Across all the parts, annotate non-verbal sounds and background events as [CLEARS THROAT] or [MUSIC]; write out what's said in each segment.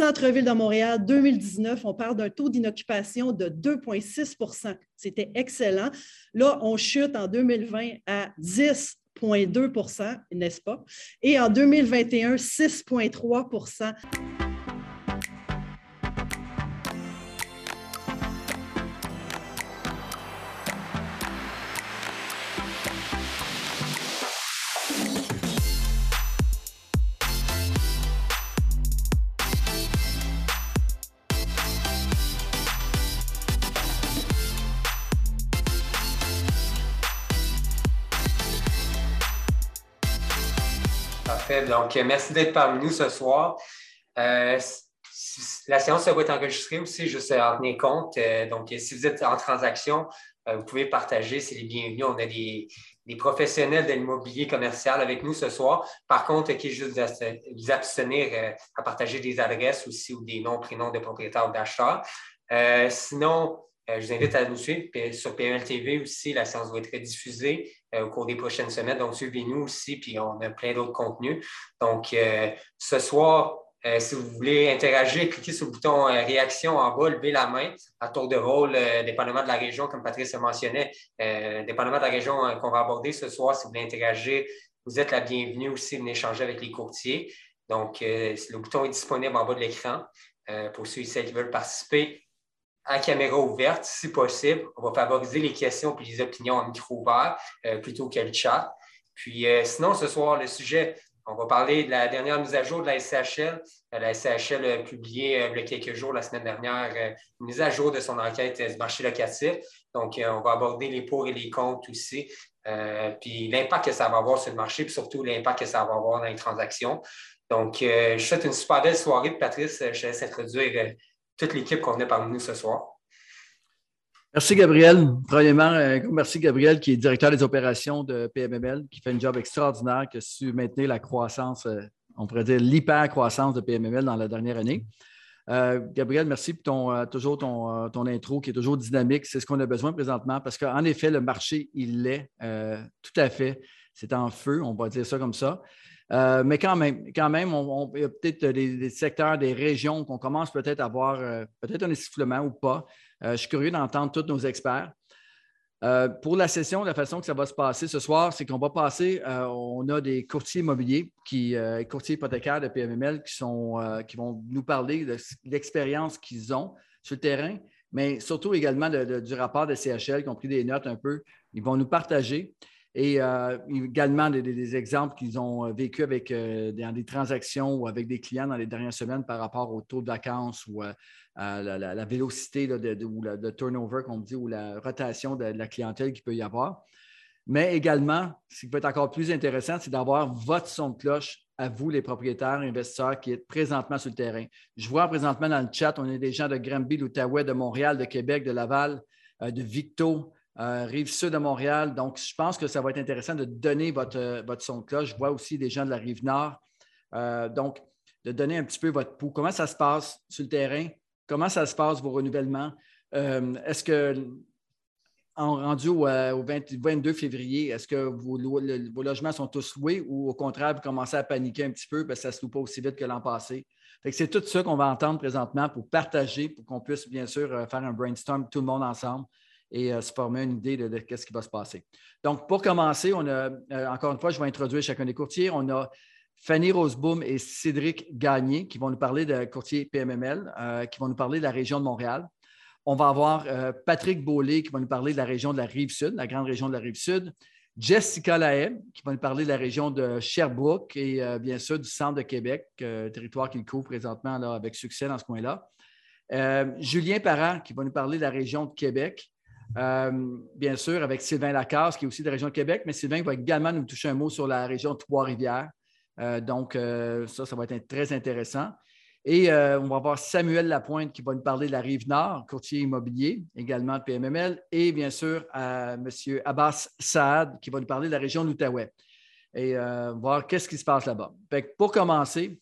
Centre-ville de Montréal, 2019, on parle d'un taux d'inoccupation de 2,6% C'était excellent. Là, on chute en 2020 à 10,2% n'est-ce pas? Et en 2021, 6,3 Donc, merci d'être parmi nous ce soir. Euh, la séance va être enregistrée aussi, juste à en tenir compte. Euh, donc, si vous êtes en transaction, euh, vous pouvez partager, c'est les bienvenus. On a des, professionnels de l'immobilier commercial avec nous ce soir. Par contre, qui est juste vous abstenir à partager des adresses aussi ou des noms, prénoms de propriétaires ou d'acheteurs. sinon, je vous invite à nous suivre sur PML TV aussi. La séance va être diffusée. Euh, au cours des prochaines semaines. Donc, suivez-nous aussi, puis on a plein d'autres contenus. Donc, euh, ce soir, euh, si vous voulez interagir, cliquez sur le bouton réaction en bas, levez la main à tour de rôle, dépendamment de la région, comme Patrice le mentionnait, dépendamment de la région qu'on va aborder ce soir, si vous voulez interagir, vous êtes la bienvenue aussi, venez échanger avec les courtiers. Donc, le bouton est disponible en bas de l'écran pour ceux et celles qui veulent participer à caméra ouverte, si possible. On va favoriser les questions et les opinions en micro ouvert euh, plutôt que le chat. Puis euh, sinon, ce soir, le sujet, on va parler de la dernière mise à jour de la SCHL. Euh, la SCHL a publié il y a quelques jours, la semaine dernière, une mise à jour de son enquête du marché locatif. Donc, on va aborder les pour et les contre aussi. puis l'impact que ça va avoir sur le marché, puis surtout l'impact que ça va avoir dans les transactions. Donc, je souhaite une super belle soirée. Patrice, je te laisse introduire toute l'équipe qu'on a parmi nous ce soir. Merci, Gabriel. Premièrement, euh, merci, Gabriel, qui est directeur des opérations de PMML, qui fait un job extraordinaire, qui a su maintenir la croissance, euh, on pourrait dire l'hyper-croissance de PMML dans la dernière année. Euh, Gabriel, merci pour ton, toujours ton, ton, intro qui est toujours dynamique. C'est ce qu'on a besoin présentement parce qu'en effet, le marché, il l'est tout à fait. C'est en feu, on va dire ça comme ça. Euh, mais quand même, quand même, il y a peut-être des, secteurs, des régions qu'on commence peut-être à avoir euh, peut-être un essoufflement ou pas. Euh, je suis curieux d'entendre tous nos experts. pour la session, la façon que ça va se passer ce soir, c'est qu'on va passer, on a des courtiers immobiliers, qui, courtiers hypothécaires de PMML qui, sont, qui vont nous parler de l'expérience qu'ils ont sur le terrain, mais surtout également du rapport de CHL qui ont pris des notes un peu. Ils vont nous partager. Et euh, également des, exemples qu'ils ont euh, vécu avec euh, dans des transactions ou avec des clients dans les dernières semaines par rapport au taux de vacances ou à la, vélocité de, ou le turnover, qu'on dit, ou la rotation de, la clientèle qu'il peut y avoir. Mais également, ce qui peut être encore plus intéressant, c'est d'avoir votre son de cloche à vous, les propriétaires, investisseurs qui êtes présentement sur le terrain. Je vois présentement dans le chat, on a des gens de Granby, l'Outaouais, de Montréal, de Québec, de Laval, de Victo, euh, rive sud de Montréal. Donc, je pense que ça va être intéressant de donner votre, euh, votre son de cloche. Je vois aussi des gens de la rive nord. Euh, donc, de donner un petit peu votre pouls. Comment ça se passe sur le terrain? Comment ça se passe, vos renouvellements? est-ce que, en rendu au, 22 février, est-ce que vos, logements sont tous loués ou au contraire, vous commencez à paniquer un petit peu parce que ça ne se loue pas aussi vite que l'an passé? c'est tout ça qu'on va entendre présentement pour partager, pour qu'on puisse bien sûr faire un brainstorm tout le monde ensemble et euh, se former une idée de, ce qui va se passer. Donc, pour commencer, on a, euh, encore une fois, je vais introduire chacun des courtiers. On a Fanny Roseboom et Cédric Gagné qui vont nous parler de courtier PMML, euh, qui vont nous parler de la région de Montréal. On va avoir Patrick Beaulé qui va nous parler de la région de la Rive-Sud, la grande région de la Rive-Sud. Jessica Lahaye qui va nous parler de la région de Sherbrooke et bien sûr du centre de Québec, territoire qu'il couvre présentement avec succès dans ce coin-là. Julien Parent qui va nous parler de la région de Québec. Euh, bien sûr, avec Sylvain Lacasse, qui est aussi de la région de Québec, mais Sylvain va également nous toucher un mot sur la région Trois-Rivières. Euh, donc, euh, ça, ça va être très intéressant. Et on va avoir Samuel Lapointe qui va nous parler de la rive nord, courtier immobilier, également de PMML, et bien sûr M. Abbas Saad qui va nous parler de la région de l'Outaouais et voir qu'est-ce qui se passe là-bas. Pour commencer,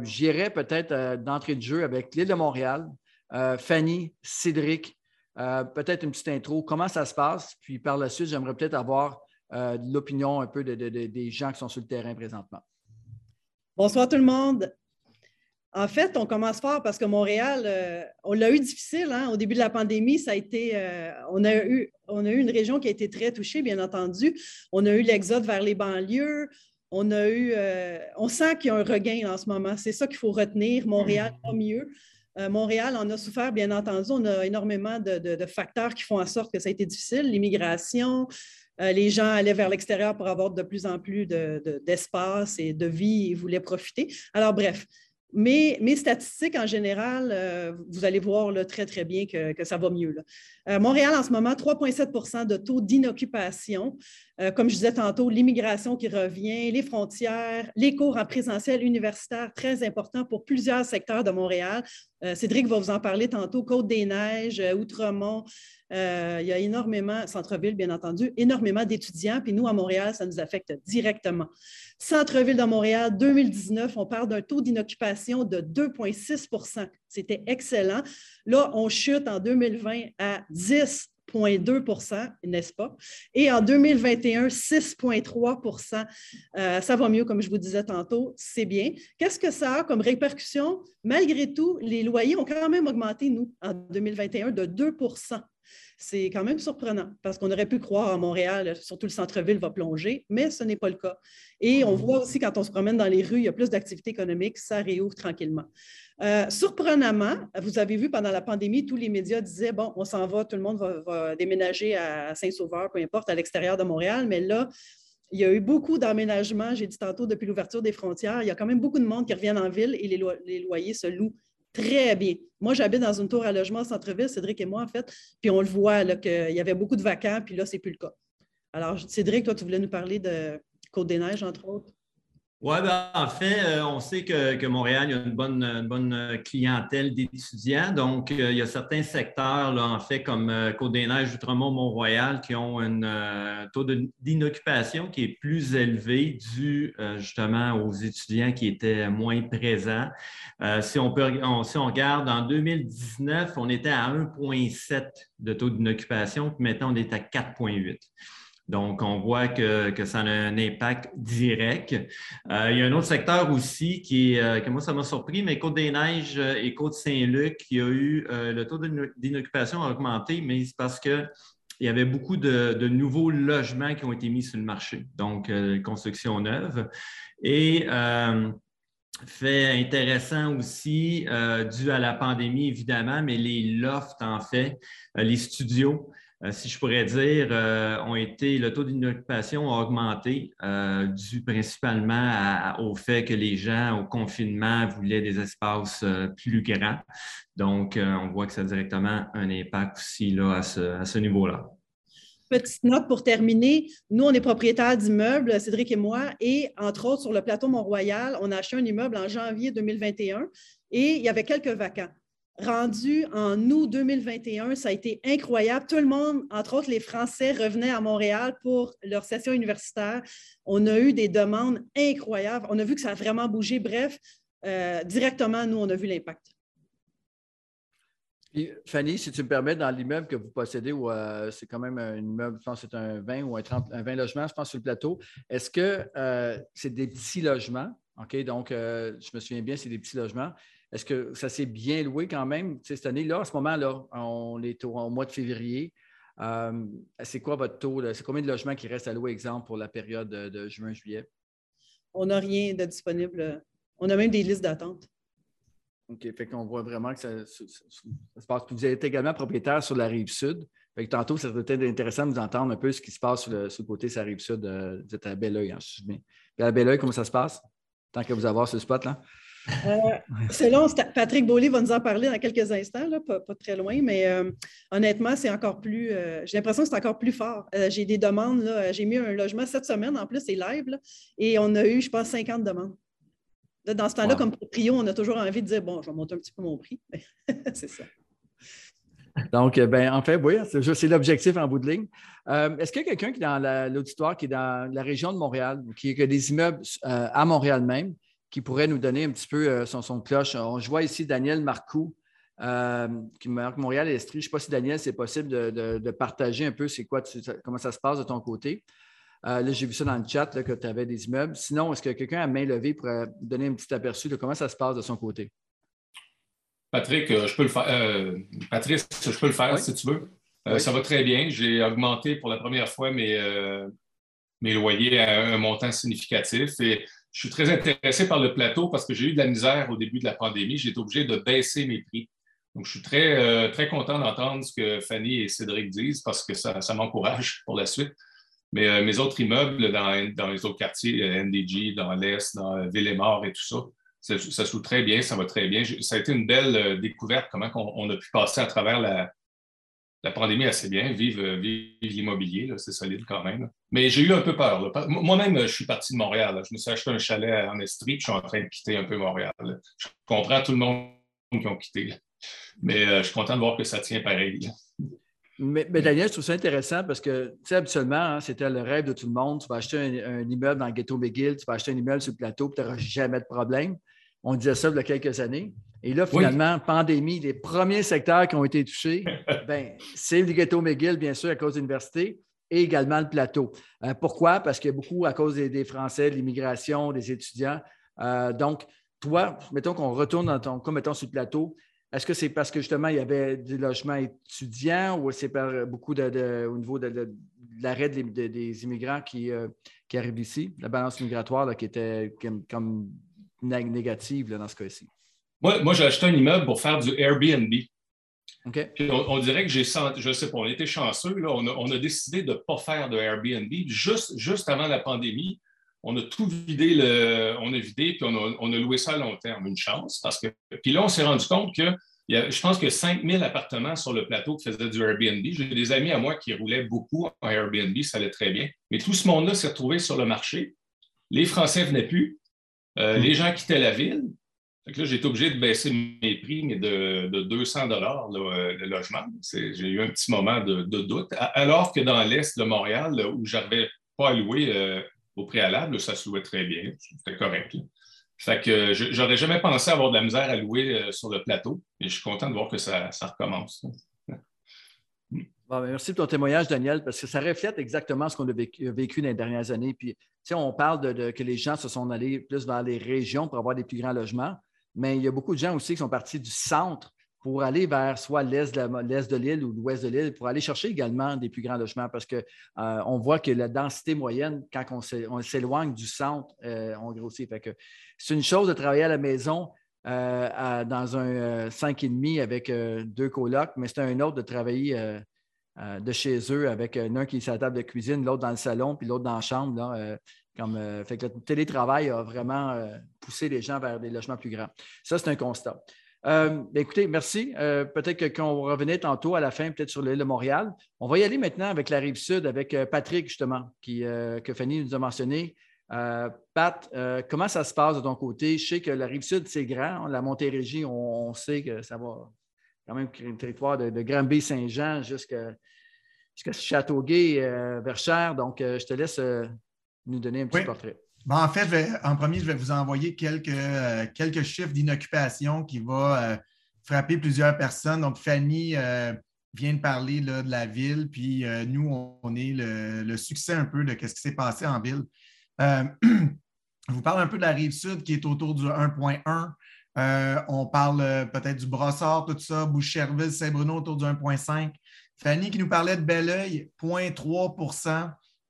j'irai peut-être d'entrée de jeu avec l'île de Montréal, Fanny, Cédric, euh, peut-être une petite intro, comment ça se passe, puis par la suite, j'aimerais peut-être avoir euh, l'opinion un peu des gens qui sont sur le terrain présentement. Bonsoir tout le monde. En fait, on commence fort parce que Montréal, euh, on l'a eu difficile. Hein. Au début de la pandémie, ça a été, euh, on, a eu, on a eu une région qui a été très touchée, bien entendu. On a eu l'exode vers les banlieues. On a eu, euh, on sent qu'il y a un regain en ce moment. C'est ça qu'il faut retenir. Montréal va mieux. Montréal en a souffert, bien entendu. On a énormément de, facteurs qui font en sorte que ça a été difficile. L'immigration, les gens allaient vers l'extérieur pour avoir de plus en plus d'espace et de vie et voulaient profiter. Alors, bref, mes statistiques en général, euh, vous allez voir très, très bien que, ça va mieux. Euh, Montréal, en ce moment, 3,7% de taux d'inoccupation. Euh, comme je disais tantôt, l'immigration qui revient, les frontières, les cours en présentiel universitaire, très important pour plusieurs secteurs de Montréal. Cédric va vous en parler tantôt. Côte-des-Neiges, Outremont, il y a énormément, centre-ville bien entendu, énormément d'étudiants. Puis nous, à Montréal, ça nous affecte directement. Centre-ville de Montréal, 2019, on parle d'un taux d'inoccupation de 2,6% C'était excellent. Là, on chute en 2020 à 10,2% n'est-ce pas? Et en 2021, 6,3% euh, Ça va mieux, comme je vous disais tantôt, c'est bien. Qu'est-ce que ça a comme répercussion? Malgré tout, les loyers ont quand même augmenté, nous, en 2021, de 2 c'est quand même surprenant parce qu'on aurait pu croire à Montréal, surtout le centre-ville va plonger, mais ce n'est pas le cas. Et on voit aussi quand on se promène dans les rues, il y a plus d'activité économique, ça réouvre tranquillement. Euh, surprenamment, vous avez vu pendant la pandémie, tous les médias disaient, bon, on s'en va, tout le monde va, déménager à Saint-Sauveur, peu importe, à l'extérieur de Montréal, mais là, il y a eu beaucoup d'aménagements, j'ai dit tantôt, depuis l'ouverture des frontières. Il y a quand même beaucoup de monde qui reviennent en ville et les loyers se louent très bien. Moi, j'habite dans une tour à logement centre-ville, Cédric et moi, en fait, puis on le voit qu'il y avait beaucoup de vacants, puis là, ce n'est plus le cas. Alors, Cédric, toi, tu voulais nous parler de Côte-des-Neiges, entre autres? Oui, ben, en fait, euh, on sait que, Montréal, a une bonne, bonne clientèle d'étudiants. Donc, euh, il y a certains secteurs, là, en fait, comme euh, Côte-des-Neiges, Outremont, Mont-Royal, qui ont un taux d'inoccupation qui est plus élevé dû justement aux étudiants qui étaient moins présents. si, on peut, si on regarde, en 2019, on était à 1,7 de taux d'inoccupation, puis maintenant, on est à 4,8. Donc, on voit que, ça a un impact direct. Euh, il y a un autre secteur aussi qui euh, que moi, ça m'a surpris, mais Côte-des-Neiges euh, et Côte-Saint-Luc, qui a eu le taux d'inoccupation a augmenté, mais c'est parce qu'il y avait beaucoup de, nouveaux logements qui ont été mis sur le marché, donc construction neuve. Et fait intéressant aussi, dû à la pandémie évidemment, mais les lofts, en fait, les studios, si je pourrais dire, euh, ont été, le taux d'inoccupation a augmenté, euh, dû principalement au fait que les gens au confinement voulaient des espaces plus grands. Donc, on voit que ça a directement un impact aussi là, à ce, niveau-là. Petite note pour terminer, nous, on est propriétaires d'immeubles, Cédric et moi, et entre autres, sur le plateau Mont-Royal, on a acheté un immeuble en janvier 2021 et il y avait quelques vacants rendu en août 2021, ça a été incroyable. Tout le monde, entre autres les Français, revenaient à Montréal pour leur session universitaire. On a eu des demandes incroyables. On a vu que ça a vraiment bougé. Bref, euh, directement, nous, on a vu l'impact. Fanny, si tu me permets, dans l'immeuble que vous possédez, euh, c'est quand même un immeuble, je pense que c'est un 20 ou un, 30, un 20 logements, je pense, sur le plateau, est-ce que euh, c'est des petits logements? OK, donc, je me souviens bien, c'est des petits logements. Est-ce que ça s'est bien loué quand même cette année-là? À ce moment-là, on est au, mois de février. Euh, c'est quoi votre taux? C'est combien de logements qui restent à louer, exemple, pour la période de, juin-juillet? On n'a rien de disponible. On a même des listes d'attente. OK. Fait qu'on voit vraiment que ça, se passe. Vous êtes également propriétaire sur la rive sud. Fait que tantôt, ça serait peut-être intéressant de vous entendre un peu ce qui se passe sur le, côté de sa rive sud. Euh, vous êtes à Belleuil, hein, je me à Belleuil, comment ça se passe? Tant que vous avez ce spot-là? Euh, selon Patrick Beaulieu va nous en parler dans quelques instants, pas, très loin, mais euh, honnêtement, c'est encore plus. Euh, j'ai l'impression que c'est encore plus fort. j'ai des demandes. j'ai mis un logement cette semaine, en plus, c'est live, et on a eu, je pense, 50 demandes. dans ce temps-là, comme proprio, on a toujours envie de dire bon, je vais monter un petit peu mon prix. [LAUGHS] c'est ça. Donc, ben, en fait, oui, c'est l'objectif en bout de ligne. Est-ce qu'il y a quelqu'un qui est dans l'auditoire, qui est dans la région de Montréal, qui a des immeubles à Montréal même, qui pourrait nous donner un petit peu euh, son, son cloche. je vois ici Daniel Marcoux, euh, qui marque Montréal Estrie. Je ne sais pas si Daniel, c'est possible de, partager un peu c'est quoi, comment ça se passe de ton côté. Euh, là, j'ai vu ça dans le chat que tu avais des immeubles. Sinon, est-ce que quelqu'un à main levée pourrait donner un petit aperçu de comment ça se passe de son côté? Patrick, je peux le faire. Patrice, je peux le faire si tu veux. Ça va très bien. J'ai augmenté pour la première fois mes, mes loyers à un montant significatif. Et je suis très intéressé par le plateau parce que j'ai eu de la misère au début de la pandémie. J'ai été obligé de baisser mes prix. Donc, je suis très, euh, très content d'entendre ce que Fanny et Cédric disent parce que ça, m'encourage pour la suite. Mais euh, mes autres immeubles dans, les autres quartiers, euh, NDG, dans l'Est, dans Ville-et-Mort et tout ça, ça, ça très bien, ça va très bien. Ça a été une belle découverte, comment on, a pu passer à travers la, la pandémie assez bien. Vive, l'immobilier, c'est solide quand même. Mais j'ai eu un peu peur. Moi-même, je suis parti de Montréal. Je me suis acheté un chalet en Estrie, puis je suis en train de quitter un peu Montréal. Je comprends tout le monde qui ont quitté. Mais euh, je suis content de voir que ça tient pareil. Mais, Daniel, je trouve ça intéressant parce que, tu sais, habituellement, hein, c'était le rêve de tout le monde. Tu vas acheter un, immeuble dans le ghetto McGill, tu vas acheter un immeuble sur le plateau, puis tu n'auras jamais de problème. On disait ça il y a quelques années. Et là, finalement, pandémie, les premiers secteurs qui ont été touchés, [LAUGHS] ben, c'est le ghetto McGill, bien sûr, à cause de l'université, et également le plateau. Euh, pourquoi? Parce que beaucoup à cause des, Français, de l'immigration, des étudiants. Euh, donc, toi, mettons qu'on retourne dans ton cas, mettons sur le plateau, est-ce que c'est parce que justement il y avait du logement étudiant ou c'est par beaucoup de, au niveau de, l'arrêt des, immigrants euh, qui, arrivent ici, la balance migratoire qui était comme, négative dans ce cas-ci? Moi, j'ai acheté un immeuble pour faire du Airbnb. On, dirait que j'ai senti, je ne sais pas, on était chanceux, là, on, a, décidé de ne pas faire de Airbnb. Juste, juste avant la pandémie, on a tout vidé, le, on a vidé, puis on a, loué ça à long terme. Une chance, parce que. Puis là, on s'est rendu compte que je pense qu'il y a 5000 appartements sur le plateau qui faisaient du Airbnb. J'ai des amis à moi qui roulaient beaucoup en Airbnb, ça allait très bien. Mais tout ce monde-là s'est retrouvé sur le marché. Les Français ne venaient plus. Euh, mm. Les gens quittaient la ville. Là, j'ai été obligé de baisser mes prix, mais de, 200 dollars euh, le logement. J'ai eu un petit moment de, doute. Alors que dans l'Est de Montréal, où je n'avais pas à louer euh, au préalable, ça se louait très bien. C'était correct. Fait que j'aurais jamais pensé avoir de la misère à louer sur le plateau. Et je suis content de voir que ça, recommence. [LAUGHS] Ben, merci pour ton témoignage, Daniel, parce que ça reflète exactement ce qu'on a vécu, dans les dernières années. Puis, on parle de, que les gens se sont allés plus vers les régions pour avoir des plus grands logements, mais il y a beaucoup de gens aussi qui sont partis du centre pour aller vers soit l'est de, l'île ou l'ouest de l'île, pour aller chercher également des plus grands logements, parce qu'on euh, voit que la densité moyenne, quand on s'éloigne du centre, euh, on grossit. c'est une chose de travailler à la maison euh, dans un 5,5 avec deux colocs, mais c'est un autre de travailler de chez eux avec un qui est à la table de cuisine, l'autre dans le salon, puis l'autre dans la chambre. Comme, fait que le télétravail a vraiment poussé les gens vers des logements plus grands. Ça, c'est un constat. Euh, ben, écoutez, merci. Euh, peut-être qu'on revenait tantôt à la fin, peut-être sur l'île de Montréal. On va y aller maintenant avec la rive sud, avec euh, Patrick, justement, qui, que Fanny nous a mentionné. Pat, comment ça se passe de ton côté? Je sais que la rive sud, c'est grand. La Montérégie, on, on, sait que ça va quand même créer un territoire de, de Granby-Saint-Jean jusqu'à Châteauguay, Verchères. Donc, je te laisse nous donner un petit portrait. Bon, en fait, en premier, je vais vous envoyer quelques, euh, quelques chiffres d'inoccupation qui vont euh, frapper plusieurs personnes. Donc, Fanny euh, vient de parler de la ville, puis nous, on, est le, succès un peu de ce qui s'est passé en ville. je [CLEARS THROAT] vous parle un peu de la rive sud qui est autour du 1.1. on parle peut-être du Brossard, tout ça, Boucherville, Saint-Bruno autour du 1.5. Fanny qui nous parlait de Belleuil, 0.3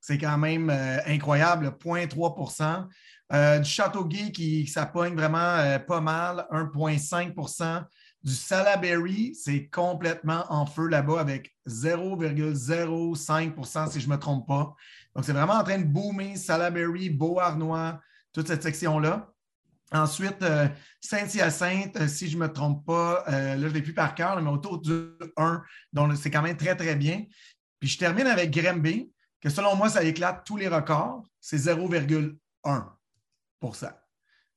c'est quand même euh, incroyable, 0,3% euh, Du Châteauguay qui s'appogne vraiment euh, pas mal, 1,5% Du Salaberry, c'est complètement en feu là-bas avec 0,05% si je ne me trompe pas. Donc, c'est vraiment en train de boomer Salaberry, Beauharnois, toute cette section-là. Ensuite, Saint-Hyacinthe, si je ne me trompe pas, là, je ne l'ai plus par cœur, mais autour du 1, donc c'est quand même très, très bien. Puis je termine avec Grimby selon moi, ça éclate tous les records, c'est 0,1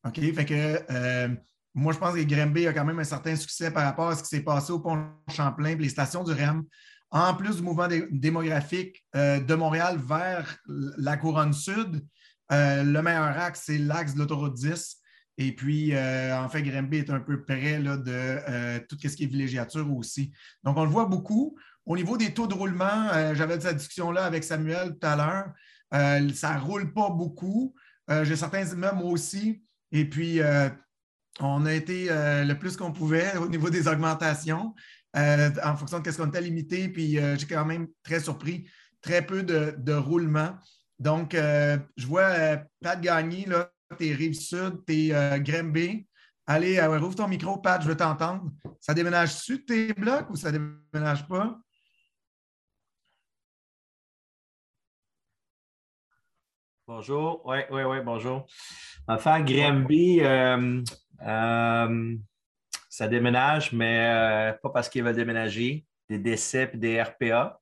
OK? Fait que euh, moi, je pense que Grimby a quand même un certain succès par rapport à ce qui s'est passé au pont Champlain les stations du REM. En plus du mouvement démographique euh, de Montréal vers la couronne sud, euh, le meilleur axe, c'est l'axe de l'autoroute 10. Et puis, en fait, Grimby est un peu près là, de tout ce qui est villégiature aussi. Donc, on le voit beaucoup. Au niveau des taux de roulement, euh, j'avais cette discussion-là avec Samuel tout à l'heure. Euh, ça ne roule pas beaucoup. Euh, j'ai certains immeubles aussi. Et puis, on a été le plus qu'on pouvait au niveau des augmentations en fonction de ce qu'on était limité. Puis j'ai quand même très surpris, très peu de, roulement. Donc, je vois Pat Gagné, t'es Rive-Sud, t'es Grimby. Allez, rouvre ton micro, Pat, je veux t'entendre. Ça déménage-tu tes blocs ou ça déménage pas? Bonjour. Oui, oui, oui, bonjour. Enfin, Grimby, euh, euh, ça déménage, mais euh, pas parce qu'il va déménager. Des décès et des RPA.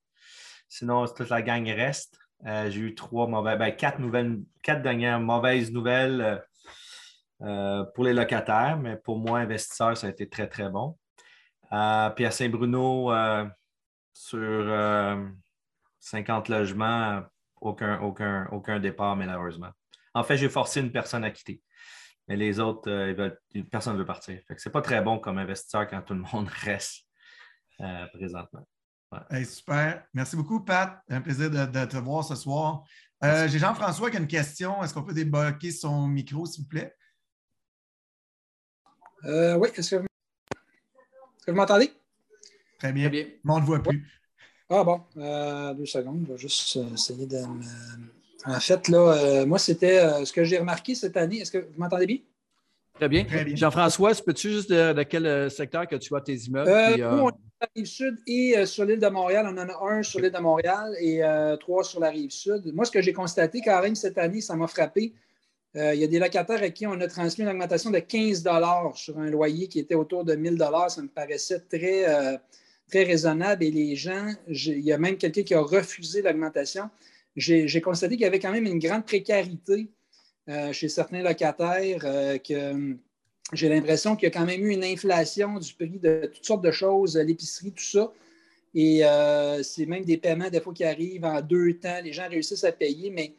Sinon, toute la gang reste. J'ai eu trois mauvaises, ben, quatre nouvelles, quatre dernières mauvaises nouvelles pour les locataires, mais pour moi, investisseur, ça a été très, très bon. puis à Saint-Bruno, sur 50 logements, aucun, aucun, aucun départ, malheureusement. En fait, j'ai forcé une personne à quitter. Mais les autres, euh, personne ne veut partir. Ce n'est pas très bon comme investisseur quand tout le monde [LAUGHS] reste euh, présentement. super. Merci beaucoup, Pat. Un plaisir de, te voir ce soir. Euh, j'ai Jean-François qui a une question. Est-ce qu'on peut débloquer son micro, s'il vous plaît? oui, est-ce que vous, m'entendez? Très bien. Très bien. on ne voit plus. Ah bon, euh, deux secondes, je vais juste euh, essayer de me... En fait, là, euh, moi, c'était ce que j'ai remarqué cette année. Est-ce que vous m'entendez bien? Très bien. Jean-François, peux-tu juste de, quel secteur que tu vois tes immeubles? nous, on est sur la rive sud et sur l'île de Montréal. On en a un sur l'île de Montréal et trois sur la rive sud. Moi, ce que j'ai constaté quand même cette année, ça m'a frappé. il y a des locataires à qui on a transmis une augmentation de 15 sur un loyer qui était autour de 1000 Ça me paraissait très très raisonnable et les gens, il y a même quelqu'un qui a refusé l'augmentation. J'ai constaté qu'il y avait quand même une grande précarité euh, chez certains locataires, euh, que hum, j'ai l'impression qu'il y a quand même eu une inflation du prix de toutes sortes de choses, l'épicerie, tout ça. Et euh, c'est même des paiements, des fois, qui arrivent en deux temps. Les gens réussissent à payer, mais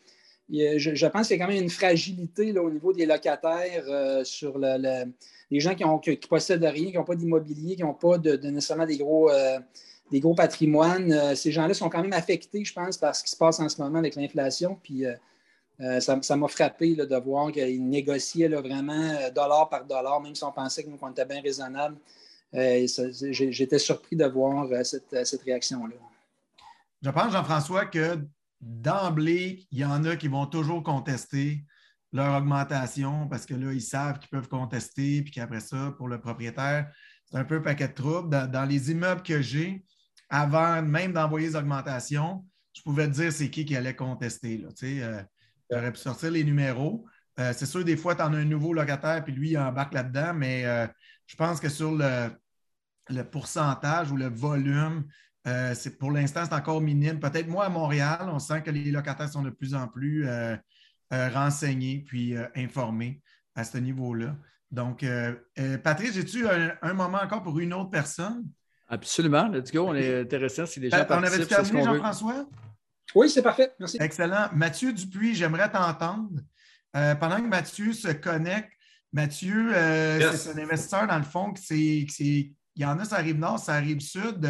je, pense qu'il y a quand même une fragilité au niveau des locataires sur le les gens qui, ont, possèdent rien, qui n'ont pas d'immobilier, qui n'ont pas nécessairement des gros, euh, patrimoines, euh, ces gens-là sont quand même affectés, je pense, par ce qui se passe en ce moment avec l'inflation. Puis euh, ça m'a frappé de voir qu'ils négociaient vraiment dollar par dollar, même si on pensait que était bien raisonnable. J'étais surpris de voir cette, cette réaction-là. Je pense, Jean-François, que d'emblée, il y en a qui vont toujours contester leur augmentation parce que là, ils savent qu'ils peuvent contester, puis qu'après ça, pour le propriétaire, c'est un peu un paquet de troubles. Dans, les immeubles que j'ai, avant même d'envoyer les augmentations, je pouvais te dire c'est qui qui allait contester. Là, euh, J'aurais pu sortir les numéros. Euh, c'est sûr, des fois, tu en as un nouveau locataire, puis lui, il embarque là-dedans, mais euh, je pense que sur le, le, pourcentage ou le volume, c'est, pour l'instant, c'est encore minime. Peut-être moi, à Montréal, on sent que les locataires sont de plus en plus euh, renseigner puis euh, informer à ce niveau-là. Donc, euh, Patrice, j'ai-tu un, moment encore pour une autre personne? Absolument. Let's go. On est intéressant si les gens On avait terminé, Jean-François? Oui, c'est parfait. Merci. Excellent. Mathieu Dupuis, j'aimerais t'entendre. pendant que Mathieu se connecte, Mathieu, c'est un investisseur dans le fond. il y en a, ça arrive nord, ça arrive sud,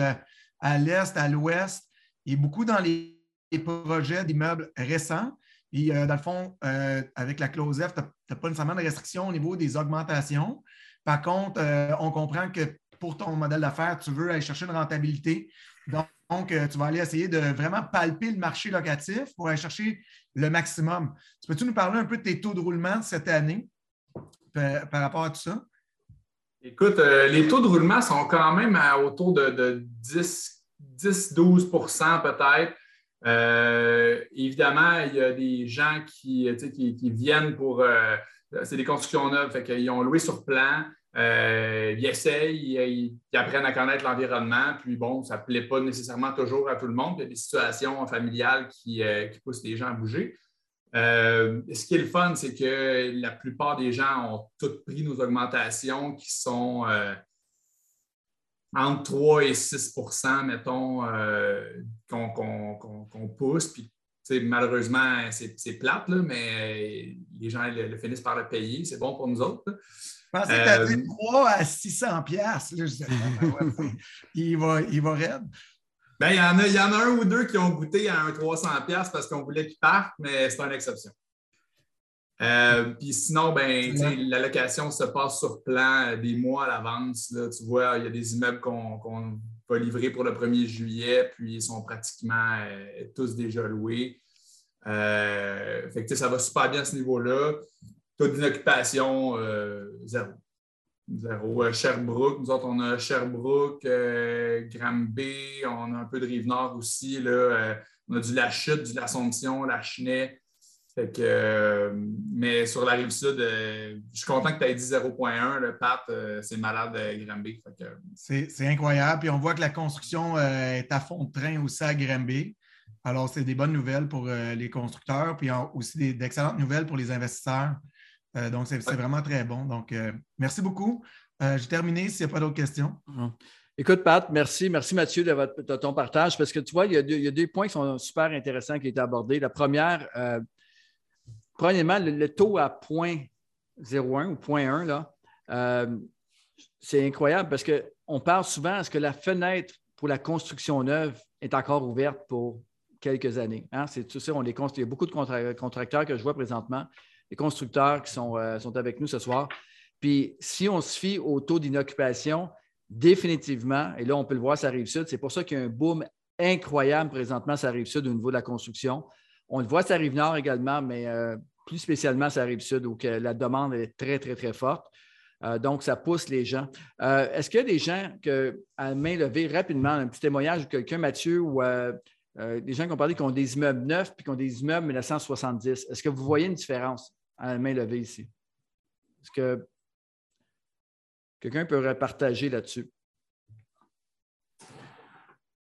à l'est, à l'ouest, et beaucoup dans les projets d'immeubles récents. Puis, euh, dans le fond, euh, avec la clause F, tu n'as pas nécessairement de restriction au niveau des augmentations. Par contre, euh, on comprend que pour ton modèle d'affaires, tu veux aller chercher une rentabilité. Donc, tu vas aller essayer de vraiment palper le marché locatif pour aller chercher le maximum. Tu peux-tu nous parler un peu de tes taux de roulement cette année par, rapport à tout ça? Écoute, les taux de roulement sont quand même autour de 10-12% peut-être. Euh, évidemment, il y a des gens qui, qui, viennent pour. Euh, c'est des constructions neuves, fait qu'ils ont loué sur plan. Euh, ils essayent, ils, apprennent à connaître l'environnement, puis bon, ça ne plaît pas nécessairement toujours à tout le monde. Il y a des situations familiales qui, poussent les gens à bouger. Ce qui est le fun, c'est que la plupart des gens ont toutes pris nos augmentations qui sont entre 3 et 6% mettons, euh, qu'on pousse. Puis, malheureusement, c'est plate, là, mais les gens le, finissent par le payer. C'est bon pour nous autres. Je pensais que tu avais 3 à 600 pièces. [LAUGHS] il va, il va raide. Ben, il, y en a, il y en a un ou deux qui ont goûté à un 300 parce qu'on voulait qu'ils partent, mais c'est une exception. Euh, puis sinon, ben, l'allocation se passe sur plan des mois à l'avance. Tu vois, il y a des immeubles qu'on va livrer pour le 1er juillet, puis ils sont pratiquement euh, tous déjà loués. Euh, fait que, ça va super bien à ce niveau-là. Taux d'inoccupation, zéro. Zéro. Sherbrooke, nous autres, on a Sherbrooke, Granby, on a un peu de Rive-Nord aussi. Là, on a du La Chute, du L'Assomption, La Chenet. Euh, mais sur la rive sud, euh, je suis content que tu aies dit 0.1. Le Pat, euh, c'est malade de Granby. C'est incroyable. Puis on voit que la construction est à fond de train aussi à Granby. Alors, c'est des bonnes nouvelles pour les constructeurs, puis aussi d'excellentes nouvelles pour les investisseurs. Donc, c'est vraiment très bon. Donc, merci beaucoup. J'ai terminé s'il n'y a pas d'autres questions. Écoute, Pat, merci. Merci, Mathieu, de, ton partage, parce que tu vois, il y, a deux, il y, a deux, points qui sont super intéressants qui ont été abordés. La première, premièrement, le, taux à 0.01 ou 0.1, là, euh, c'est incroyable parce qu'on parle souvent, est-ce que la fenêtre pour la construction neuve est encore ouverte pour quelques années? Hein? C'est tout ça, on les il y a beaucoup de contracteurs que je vois présentement, les constructeurs qui sont, euh, sont avec nous ce soir. Puis si on se fie au taux d'inoccupation, définitivement, et là on peut le voir, ça arrive sud, c'est pour ça qu'il y a un boom incroyable présentement, ça arrive sud au niveau de la construction. On le voit, ça arrive nord également, mais euh, plus spécialement, ça arrive sud, où la demande est très, très, très forte. Euh, donc, ça pousse les gens. Est-ce qu'il y a des gens que, à main levée, rapidement, un petit témoignage de quelqu'un, Mathieu, ou des gens qui ont parlé qui ont des immeubles neufs puis qui ont des immeubles 1970? Est-ce que vous voyez une différence? À main levée ici? Est-ce que quelqu'un peut partager là-dessus?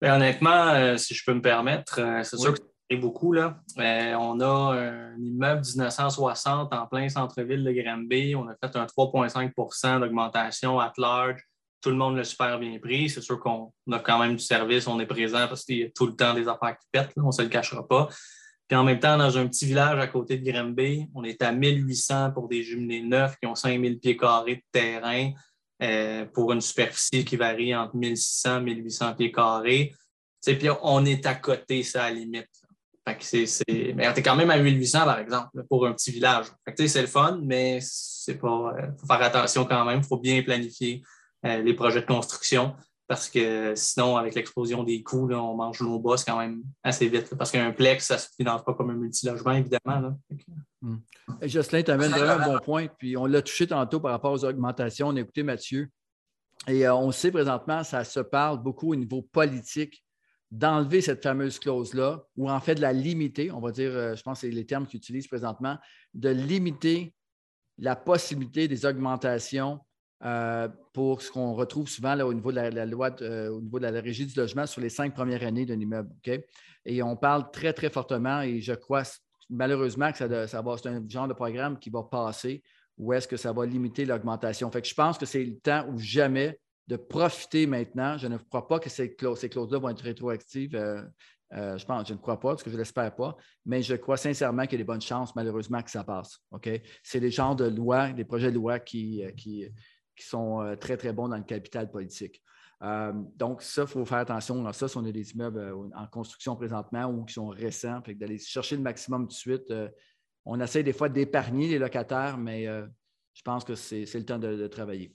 Ben, honnêtement, si je peux me permettre, c'est sûr que beaucoup. Là. Euh, on a un immeuble 1960 en plein centre-ville de Granby. On a fait un 3,5% d'augmentation at large. Tout le monde l'a super bien pris. C'est sûr qu'on a quand même du service, on est présent parce qu'il y a tout le temps des affaires qui pètent, on ne se le cachera pas. Puis en même temps, dans un petit village à côté de Granby, on est à 1800 pour des jumelés neufs qui ont 5000 pieds carrés de terrain euh, pour une superficie qui varie entre 1600 et 1800 pieds carrés. Puis on est à côté, ça à la limite. Fait c'est, c'est... Mais t'es quand même à 1800, par exemple, pour un petit village. Fait c'est le fun, mais c'est pas. Euh, faut faire attention quand même. Il faut bien planifier euh, les projets de construction parce que sinon, avec l'explosion des coûts, on mange nos bosses quand même assez vite. parce qu'un plex, ça ne se finance pas comme un multilogement, évidemment. Là. Hmm. Jocelyn, tu amènes vraiment un bon point. Puis on l'a touché tantôt par rapport aux augmentations. On a écouté Mathieu. Et euh, on sait présentement, ça se parle beaucoup au niveau politique d'enlever cette fameuse clause-là, ou en fait de la limiter, on va dire, euh, je pense que c'est les termes qu'ils utilisent présentement, de limiter la possibilité des augmentations euh, pour ce qu'on retrouve souvent là, au niveau de la, loi, euh, au niveau de la régie du logement sur les cinq premières années d'un immeuble. Et on parle très, très fortement, et je crois malheureusement que ça, va, c'est un genre de programme qui va passer, ou est-ce que ça va limiter l'augmentation. Fait que je pense que c'est le temps où jamais de profiter maintenant. Je ne crois pas que ces, clauses, ces là vont être rétroactives. Euh, je pense, je ne crois pas, parce que je ne l'espère pas, mais je crois sincèrement qu'il y a des bonnes chances, malheureusement, que ça passe. C'est des genres de lois, des projets de loi qui, euh, qui, sont très, très bons dans le capital politique. donc, ça, il faut faire attention. ça, si on a des immeubles en construction présentement ou qui sont récents, d'aller chercher le maximum tout de suite. on essaie des fois d'épargner les locataires, mais je pense que c'est le temps de travailler.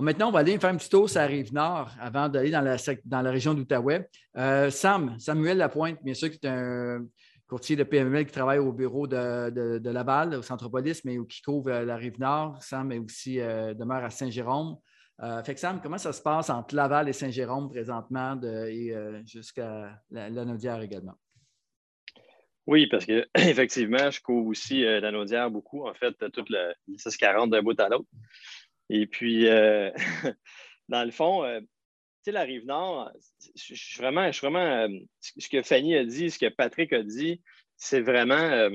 Maintenant, on va aller faire un petit tour sur la rive nord avant d'aller dans la, dans la région d'Outaouais. Euh, Sam, Samuel Lapointe, bien sûr, qui est un courtier de PML qui travaille au bureau de, Laval, au Centropolis, mais qui couvre euh, la rive nord. Sam est aussi euh, demeure à Saint-Jérôme. que Sam, comment ça se passe entre Laval et Saint-Jérôme présentement et jusqu'à la, la également? Oui, parce que [CLEARS THROAT] effectivement, je couvre aussi la Naudière beaucoup, en fait, toute la 640 d'un bout à l'autre. Et puis, euh, [LAUGHS] dans le fond, euh, sais, la rive nord, je suis vraiment, vraiment euh, ce que Fanny a dit, ce que Patrick a dit, c'est vraiment,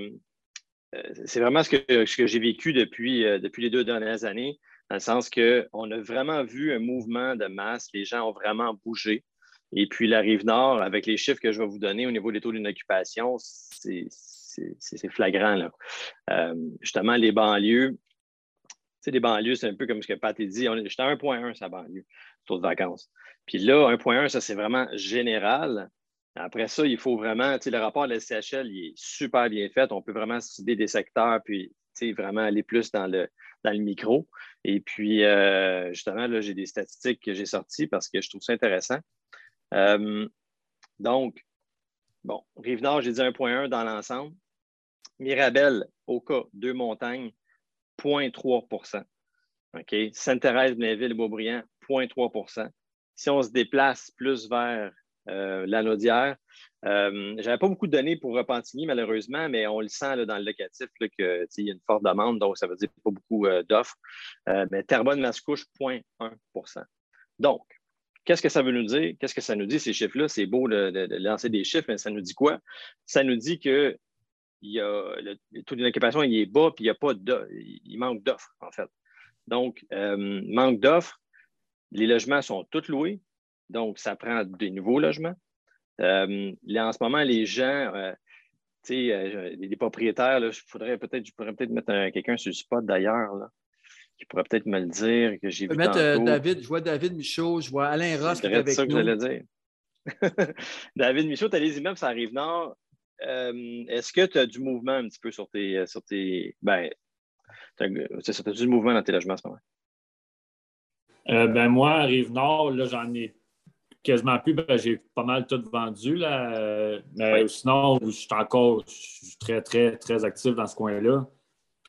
c'est vraiment ce que, j'ai vécu depuis, depuis les deux dernières années, dans le sens qu'on a vraiment vu un mouvement de masse, les gens ont vraiment bougé. Et puis, la rive nord, avec les chiffres que je vais vous donner au niveau des taux d'inoccupation, c'est flagrant. Là. justement, les banlieues, les banlieues, c'est un peu comme ce que Pat a dit. J'étais à 1.1 sa banlieue, taux de vacances. Puis là, 1.1, ça, c'est vraiment général. Après ça, il faut vraiment, tu sais, le rapport de la SCHL, il est super bien fait. On peut vraiment cibler des secteurs, puis vraiment aller plus dans le, micro. Et puis, euh, justement, là, j'ai des statistiques que j'ai sorties parce que je trouve ça intéressant. Euh, donc, bon, Rive-Nord, j'ai dit 1,1 dans l'ensemble. Mirabel, cas, deux montagnes, 0,3% OK? Sainte-Thérèse, Blainville, Beaubriand, 0,3 Si on se déplace plus vers euh, l'anodière, euh, je n'avais pas beaucoup de données pour Repentigny, malheureusement, mais on le sent dans le locatif qu'il y a une forte demande, donc ça veut dire pas beaucoup euh, d'offres. mais Terrebonne-Mascouche, 0,1% Donc, qu'est-ce que ça veut nous dire? Qu'est-ce que ça nous dit, ces chiffres-là? C'est beau de, lancer des chiffres, mais ça nous dit quoi? Ça nous dit que le, taux d'occupation il est bas, puis il, y a pas il manque d'offres, en fait. Donc, manque d'offres, les logements sont tous loués, donc ça prend des nouveaux logements. Euh, en ce moment, les gens, euh, tu sais, euh, les, propriétaires, je peut-être, je pourrais peut-être mettre quelqu'un sur le spot d'ailleurs, qui pourrait peut-être me le dire, que j'ai vu mettre David, je vois David Michaud, je vois Alain Ross qui est avec ça que j'allais dire. [LAUGHS] David Michaud, tu as les immeubles, ça arrive nord. Est-ce que tu as du mouvement un petit peu sur tes. Sur tes ben, tu as, du mouvement dans tes logements en ce moment? Ben moi, Rive-Nord, là, j'en ai quasiment plus. Ben, j'ai pas mal tout vendu. Là. Mais sinon, je suis encore très, très, très actif dans ce coin-là.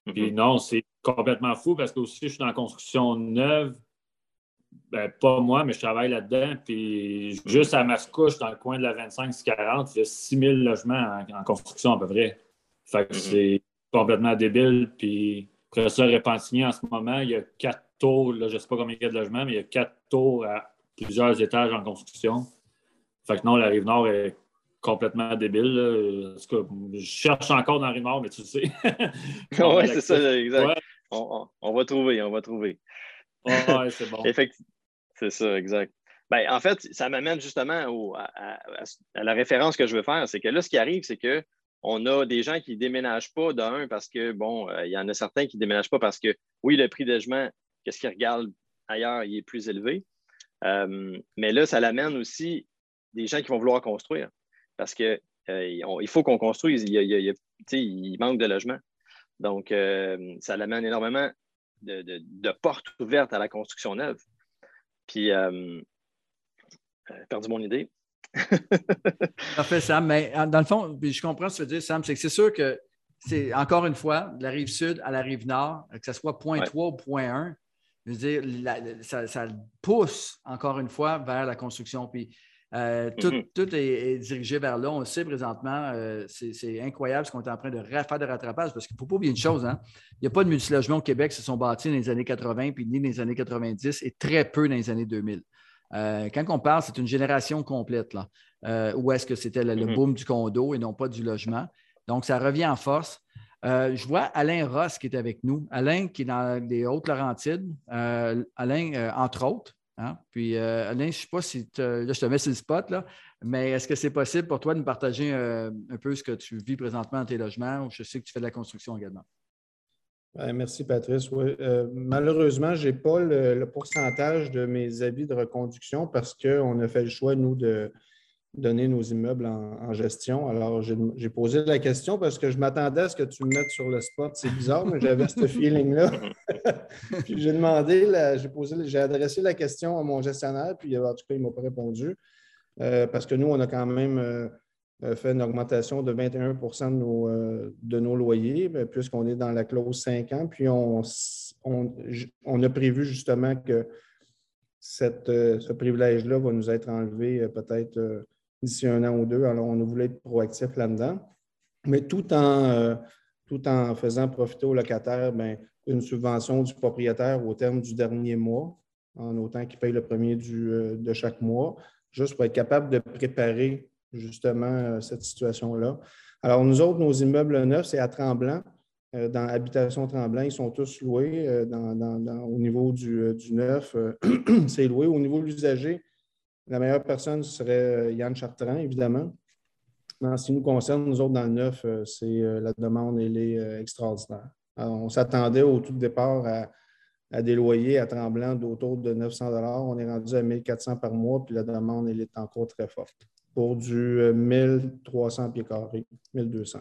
Puis mm-hmm. non, c'est complètement fou parce que aussi, je suis dans la construction neuve. Ben, pas moi, mais je travaille là-dedans. Puis juste à Mascouche, dans le coin de la 25-40, il y a 6 000 logements en, construction à peu près. Fait que mm-hmm. c'est complètement débile. Puis après ça, Répentigny, en ce moment, il y a quatre tours, là, je ne sais pas combien il y a de logements, mais il y a quatre tours à plusieurs étages en construction. Fait que non, la Rive-Nord est complètement débile. je cherche encore dans la Rive-Nord, mais tu le sais. [LAUGHS] oui, c'est ça, exact. On, va trouver, on va trouver. Oui, c'est bon. [LAUGHS] c'est ça, exact. Ben, en fait, ça m'amène justement à, la référence que je veux faire. C'est que là, ce qui arrive, c'est que on a des gens qui ne déménagent pas d'un parce que, bon, euh, il y en a certains qui ne déménagent pas parce que, oui, le prix de logement, qu'est-ce qu'ils regardent ailleurs, il est plus élevé. Euh, mais là, ça l'amène aussi des gens qui vont vouloir construire parce qu'il euh, faut qu'on construise. Il, manque de logements. Donc, euh, ça l'amène énormément de, portes ouvertes à la construction neuve. Puis, perdu mon idée. [LAUGHS] Parfait, Sam. Mais dans le fond, je comprends ce que tu veux dire, Sam, c'est que c'est sûr que c'est encore une fois, de la rive sud à la rive nord, que ce soit point 3 ou point 1, je veux dire, ça, pousse encore une fois vers la construction. Puis euh, tout, est, dirigé vers là. On le sait présentement, euh, c'est incroyable ce qu'on est en train de faire de rattrapage parce qu'il ne faut pas oublier une chose. Hein. Il n'y a pas de multilogement au Québec qui se sont bâtis dans les années 80 puis ni dans les années 90 et très peu dans les années 2000. Euh, quand on parle, c'est une génération complète. Là, où est-ce que c'était le, mm-hmm. boom du condo et non pas du logement? Donc, ça revient en force. Euh, je vois Alain Ross qui est avec nous. Alain qui est dans les Hautes-Laurentides. Euh, Alain, euh, entre autres. Hein. Puis, Alain, je ne sais pas si là, je te mets sur le spot, là, mais est-ce que c'est possible pour toi de nous partager un peu ce que tu vis présentement dans tes logements? Je sais que tu fais de la construction également? merci, Patrice. malheureusement, je n'ai pas le, pourcentage de mes habits de reconduction parce qu'on a fait le choix, nous, de, donner nos immeubles en, gestion. Alors, j'ai posé la question parce que je m'attendais à ce que tu me mettes sur le spot. C'est bizarre, mais j'avais ce [LAUGHS] feeling-là. [LAUGHS] puis j'ai demandé, j'ai posé, j'ai adressé la question à mon gestionnaire, puis en tout cas, il ne m'a pas répondu. Euh, parce que nous, on a quand même euh, euh, fait une augmentation de 21 de nos, de nos loyers, ben, puisqu'on est dans la clause 5 ans. Puis on, on, a prévu justement que cette, ce privilège-là va nous être enlevé peut-être d'ici un an ou deux. Alors, on voulait être proactif là-dedans. Mais tout en, euh, tout en faisant profiter aux locataires ben, une subvention du propriétaire au terme du dernier mois, en autant qu'il paye le premier du, euh, de chaque mois, juste pour être capable de préparer justement euh, cette situation-là. Alors, nous autres, nos immeubles neufs, c'est à Tremblant. dans Habitation Tremblant, ils sont tous loués au niveau du, du neuf. [CLEARS THROAT] c'est loué. Au niveau de l'usager, la meilleure personne serait euh, Yann Chartrand, évidemment. Mais en ce qui nous concerne, nous autres, dans le neuf, euh, c'est euh, la demande, elle est extraordinaire. on s'attendait au tout départ à, des loyers à Tremblant d'autour de 900 On est rendu à 1400 par mois, puis la demande, elle est encore très forte pour du 1300 pieds carrés, 1200.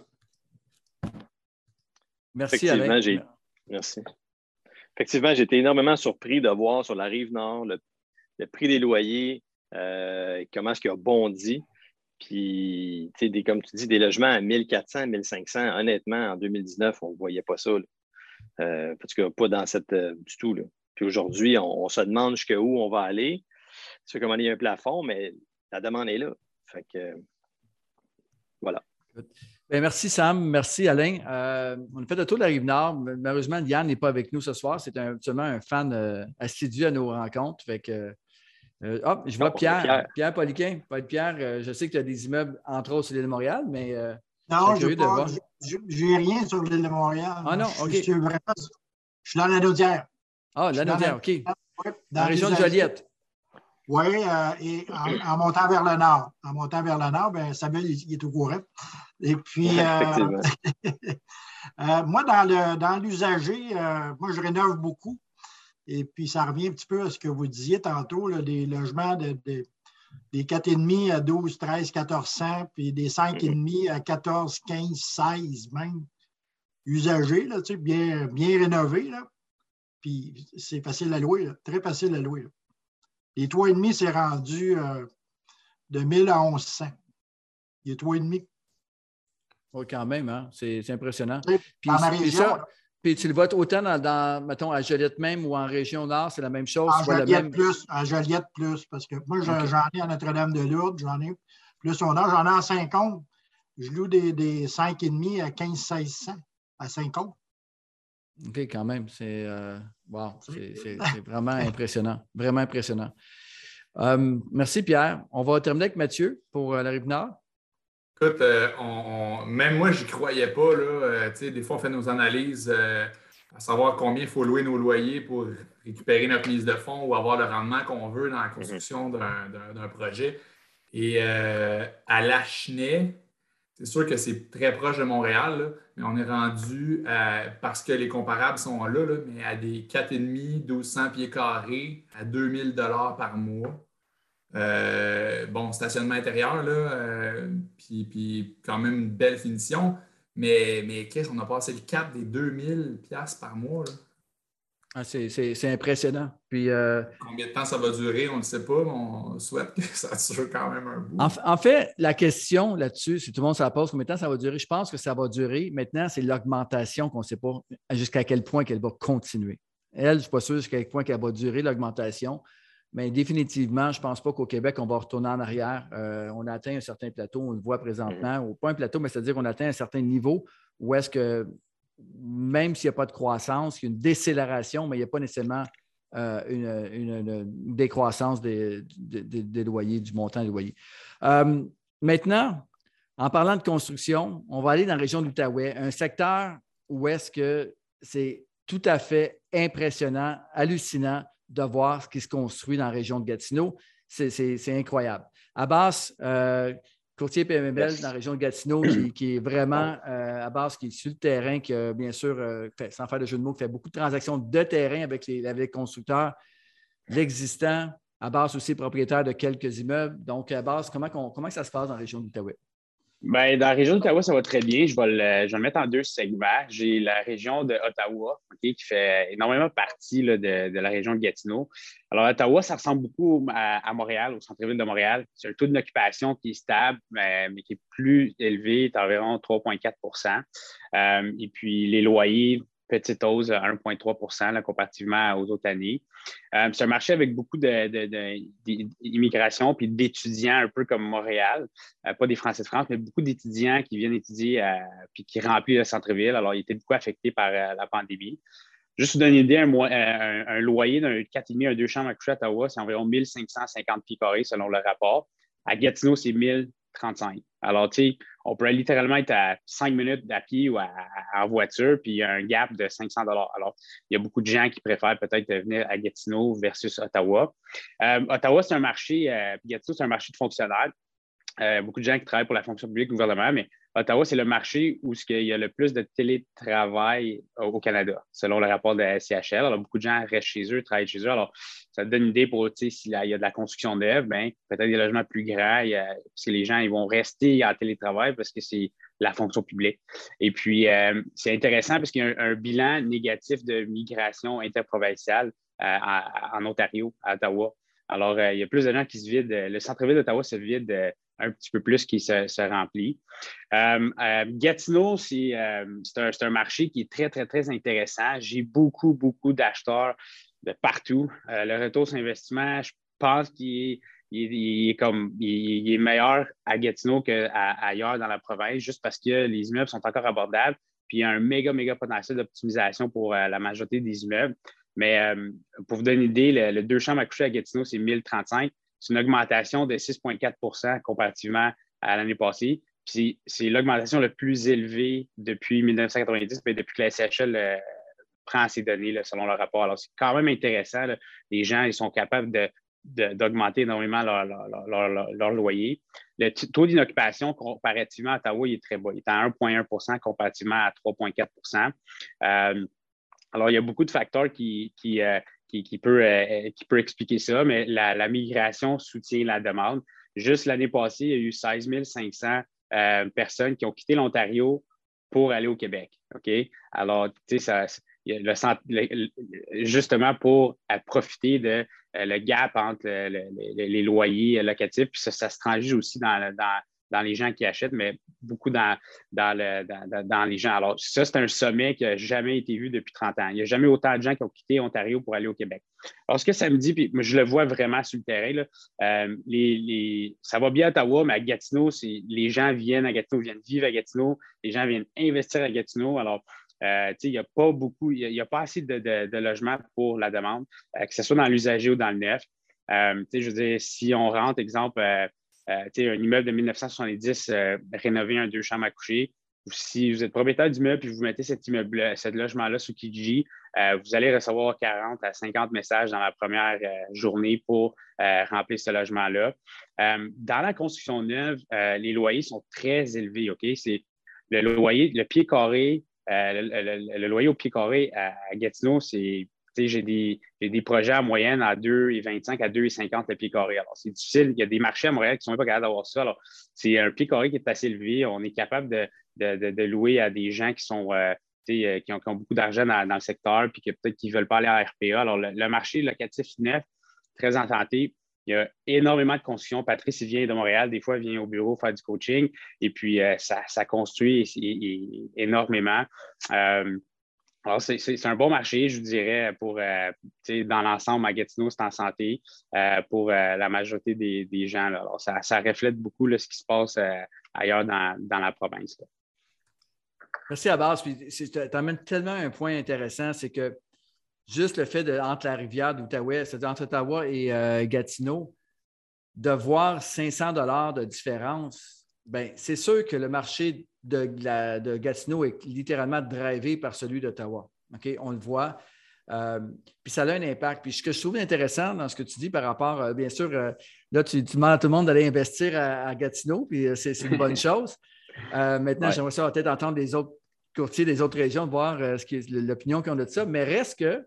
Merci, Alain. Merci. Effectivement, j'ai été énormément surpris de voir sur la rive nord le, prix des loyers, euh, comment est-ce qu'il a bondi? Puis, des, comme tu dis, des logements à 1400, 1500, honnêtement, en 2019, on ne voyait pas ça. Euh, parce que pas dans cette euh, du tout. Là. Puis aujourd'hui, on, se demande jusqu'où on va aller. C'est il y a un plafond, mais la demande est là. Fait que voilà. Ben, merci Sam, merci Alain. On a fait le tour de la Rive-Nord. Malheureusement, Diane n'est pas avec nous ce soir. C'est seulement un fan assidu à nos rencontres. Fait que, hop, je vois Pierre, Pierre, Pierre Poliquin. Pierre, je sais que tu as des immeubles, entre autres, sur l'île de Montréal, mais. non, je n'ai rien sur l'île de Montréal. Ah non, OK. Je, suis, dans la Naudière. Ah, la Naudière, OK. dans, la région de Joliette. Oui, euh, et en, montant vers le nord. En montant vers le nord, bien, Samuel, il, est au courant. Et puis, [LAUGHS] euh, [LAUGHS] euh, moi, dans l'usager, moi, je rénove beaucoup. Et puis, ça revient un petit peu à ce que vous disiez tantôt, des logements de, des 4,5 à 12, 13, 1400, puis des 5,5 à 14, 15, 16 même. Usagés, là, bien, bien rénovés. Là. Puis, c'est facile à louer, très facile à louer. Les 3,5, c'est rendu euh, de 1000 à 1100. Les 3,5. Oui, quand même, hein? c'est impressionnant. puis, dans ma région, puis tu le vois autant dans, mettons, à Joliette même ou en région Nord, c'est la même chose? En Joliette plus, en Joliette plus, parce que moi, j'en ai à Notre-Dame-de-Lourdes, j'en ai plus au Nord, j'en ai en 50. Je loue des, des 5,5 à 15-1600 à 50. OK, quand même. C'est euh, vraiment impressionnant. Vraiment impressionnant. Euh, merci, Pierre. On va terminer avec Mathieu pour euh, la Écoute, même moi, je n'y croyais pas. Là, des fois, on fait nos analyses à savoir combien il faut louer nos loyers pour récupérer notre mise de fonds ou avoir le rendement qu'on veut dans la construction d'un projet. Et à Lachenay, c'est sûr que c'est très proche de Montréal, mais on est rendu, parce que les comparables sont là, mais à des 4,5, 1200 pieds carrés à 2000 par mois. Euh, bon, stationnement intérieur, là, euh, puis, quand même une belle finition, mais, mais qu'est-ce qu'on a passé le cap des 2000 par mois? Ah, c'est impressionnant. Puis, euh, Combien de temps ça va durer, on ne sait pas, mais on souhaite que [LAUGHS] ça dure quand même un bout. En, fait, la question là-dessus, si tout le monde se pose, combien de temps ça va durer, je pense que ça va durer. Maintenant, c'est l'augmentation qu'on ne sait pas jusqu'à quel point qu'elle va continuer. Elle, je ne suis pas sûr jusqu'à quel point qu'elle va durer l'augmentation, mais définitivement, je ne pense pas qu'au Québec, on va retourner en arrière. Euh, on a atteint un certain plateau, on le voit présentement, ou pas un plateau, mais c'est-à-dire qu'on atteint un certain niveau où est-ce que même s'il n'y a pas de croissance, il y a une décélération, mais il n'y a pas nécessairement euh, une, décroissance des, loyers, du montant des loyers. Euh, maintenant, en parlant de construction, on va aller dans la région de l'Outaouais, un secteur où est-ce que c'est tout à fait impressionnant, hallucinant de voir ce qui se construit dans la région de Gatineau. C'est incroyable. Abbas, euh, courtier PMML dans la région de Gatineau, qui, est vraiment euh, à base, qui est sur le terrain, qui a bien sûr, euh, sans faire de jeu de mots, qui fait beaucoup de transactions de terrain avec les, constructeurs, l'existant, à base aussi propriétaire de quelques immeubles. Donc, à base, comment, comment ça se passe dans la région d'Outaouais? Bien, dans la région d'Ottawa, ça va très bien. Je vais, le, je vais mettre en deux segments. J'ai la région d'Ottawa, qui fait énormément partie de, de, la région de Gatineau. Alors, Ottawa, ça ressemble beaucoup à, Montréal, au centre-ville de Montréal. C'est un taux d'occupation qui est stable, mais, qui est plus élevé, c'est environ 3,4% euh, Et puis, les loyers petite hausse à 1,3% comparativement aux autres années. Euh, c'est un marché avec beaucoup d'immigration puis d'étudiants, un peu comme Montréal. Euh, pas des Français de France, mais beaucoup d'étudiants qui viennent étudier euh, puis qui remplissent le centre-ville. Alors, ils étaient beaucoup affectés par la pandémie. Juste vous donner une idée, un, loyer d'un 4,5 un 2 chambres à coucher à Ottawa, c'est environ 1550 pieds carrés selon le rapport. À Gatineau, c'est 1035. Alors, tu sais, on pourrait littéralement être à cinq minutes à pied ou en voiture, puis il y a un gap de 500 Alors, il y a beaucoup de gens qui préfèrent peut-être venir à Gatineau versus Ottawa. Euh, Ottawa, c'est un marché, euh, Gatineau, c'est un marché de fonctionnaires. Euh, beaucoup de gens qui travaillent pour la fonction publique, gouvernement, mais Ottawa, c'est le marché où il y a le plus de télétravail au Canada, selon le rapport de la SCHL. Alors, beaucoup de gens restent chez eux, travaillent chez eux. Alors, ça donne une idée pour, s'il y a de la construction neuve, ben, peut-être des logements plus grands, parce que les gens ils vont rester en télétravail parce que c'est la fonction publique. Et puis, euh, c'est intéressant parce qu'il y a un, bilan négatif de migration interprovinciale euh, en Ontario, à Ottawa. Alors, il y a plus de gens qui se vident. Le centre-ville d'Ottawa se vide un petit peu plus qu'il se, remplit. Gatineau, c'est un, marché qui est très, très, très intéressant. J'ai beaucoup, beaucoup d'acheteurs de partout. le retour sur investissement, je pense qu'il est comme, il, est meilleur à Gatineau qu'ailleurs dans la province, juste parce que les immeubles sont encore abordables. Puis il y a un méga, méga potentiel d'optimisation pour euh, la majorité des immeubles. Mais euh, pour vous donner une idée, le, deux chambres à coucher à Gatineau, c'est 1035. C'est une augmentation de 6,4% comparativement à l'année passée. Puis c'est l'augmentation la plus élevée depuis 1990, mais depuis que la SHL euh, prend ces données selon le rapport. Alors, c'est quand même intéressant. Les gens, ils sont capables de d'augmenter énormément leur, loyer. Le taux d'inoccupation comparativement à Ottawa, il est très bas. Il est à 1,1% comparativement à 3,4% euh, Alors, il y a beaucoup de facteurs qui, qui, euh, qui, peut, euh, qui peut expliquer ça, mais la, migration soutient la demande. Juste l'année passée, il y a eu 16 500 personnes qui ont quitté l'Ontario pour aller au Québec. Alors, tu sais, justement pour profiter de euh, le gap entre les loyers locatifs, puis ça, se transige aussi dans, dans, les gens qui achètent, mais beaucoup dans, dans, les gens. Alors, ça, c'est un sommet qui n'a jamais été vu depuis 30 ans. Il n'y a jamais autant de gens qui ont quitté Ontario pour aller au Québec. Alors, ce que ça me dit, puis je le vois vraiment sur le terrain, euh, les, ça va bien à Ottawa, mais à Gatineau, les gens viennent à Gatineau, viennent vivre à Gatineau, les gens viennent investir à Gatineau. Alors, euh, il n'y a pas beaucoup, il n'y a, pas assez de, logements pour la demande, euh, que ce soit dans l'usager ou dans le neuf. Euh, je veux dire, si on rentre, exemple, un immeuble de 1970 rénové un deux chambres à coucher, si vous êtes propriétaire d'immeuble et vous mettez cet immeuble, logement-là sous Kijiji, vous allez recevoir 40 à 50 messages dans la première journée pour remplir ce logement-là. dans la construction neuve, les loyers sont très élevés? C'est le loyer, le pied carré euh, le, loyer au pied carré à, Gatineau, c'est j'ai des, projets en moyenne à 2,25 à 2,50 le pied carré. Alors, c'est difficile. Il y a des marchés à Montréal qui ne sont pas capables d'avoir ça. Alors, c'est un pied carré qui est assez élevé. On est capable de, louer à des gens qui sont euh, euh, qui, ont, beaucoup d'argent dans, le secteur puis qui peut-être qui ne veulent pas aller à RPA. Alors, le, marché locatif neuf, très en santé. Il y a énormément de construction. Patrice, il vient de Montréal. Des fois, il vient au bureau faire du coaching. Et puis, euh, ça, construit énormément. Alors, c'est un bon marché, je dirais, pour euh, dans l'ensemble, à Gatineau, c'est en santé pour la majorité des, gens. Alors, ça, reflète beaucoup ce qui se passe ailleurs dans, la province. Merci à base. Tu amènes tellement un point intéressant, c'est que juste le fait de, entre la rivière d'Outaouais, c'est-à-dire entre Ottawa et euh, Gatineau, de voir 500 dollars de différence, ben, c'est sûr que le marché de, de, Gatineau est littéralement drivé par celui d'Ottawa. On le voit. Euh, puis ça a un impact. Puis ce que je trouve intéressant dans ce que tu dis par rapport, euh, bien sûr, là, tu, demandes à tout le monde d'aller investir à, Gatineau, puis c'est une bonne [LAUGHS] chose. maintenant, j'aimerais ça peut-être entendre les autres courtiers des autres régions, voir l'opinion qu'ils ont de ça. Mais reste que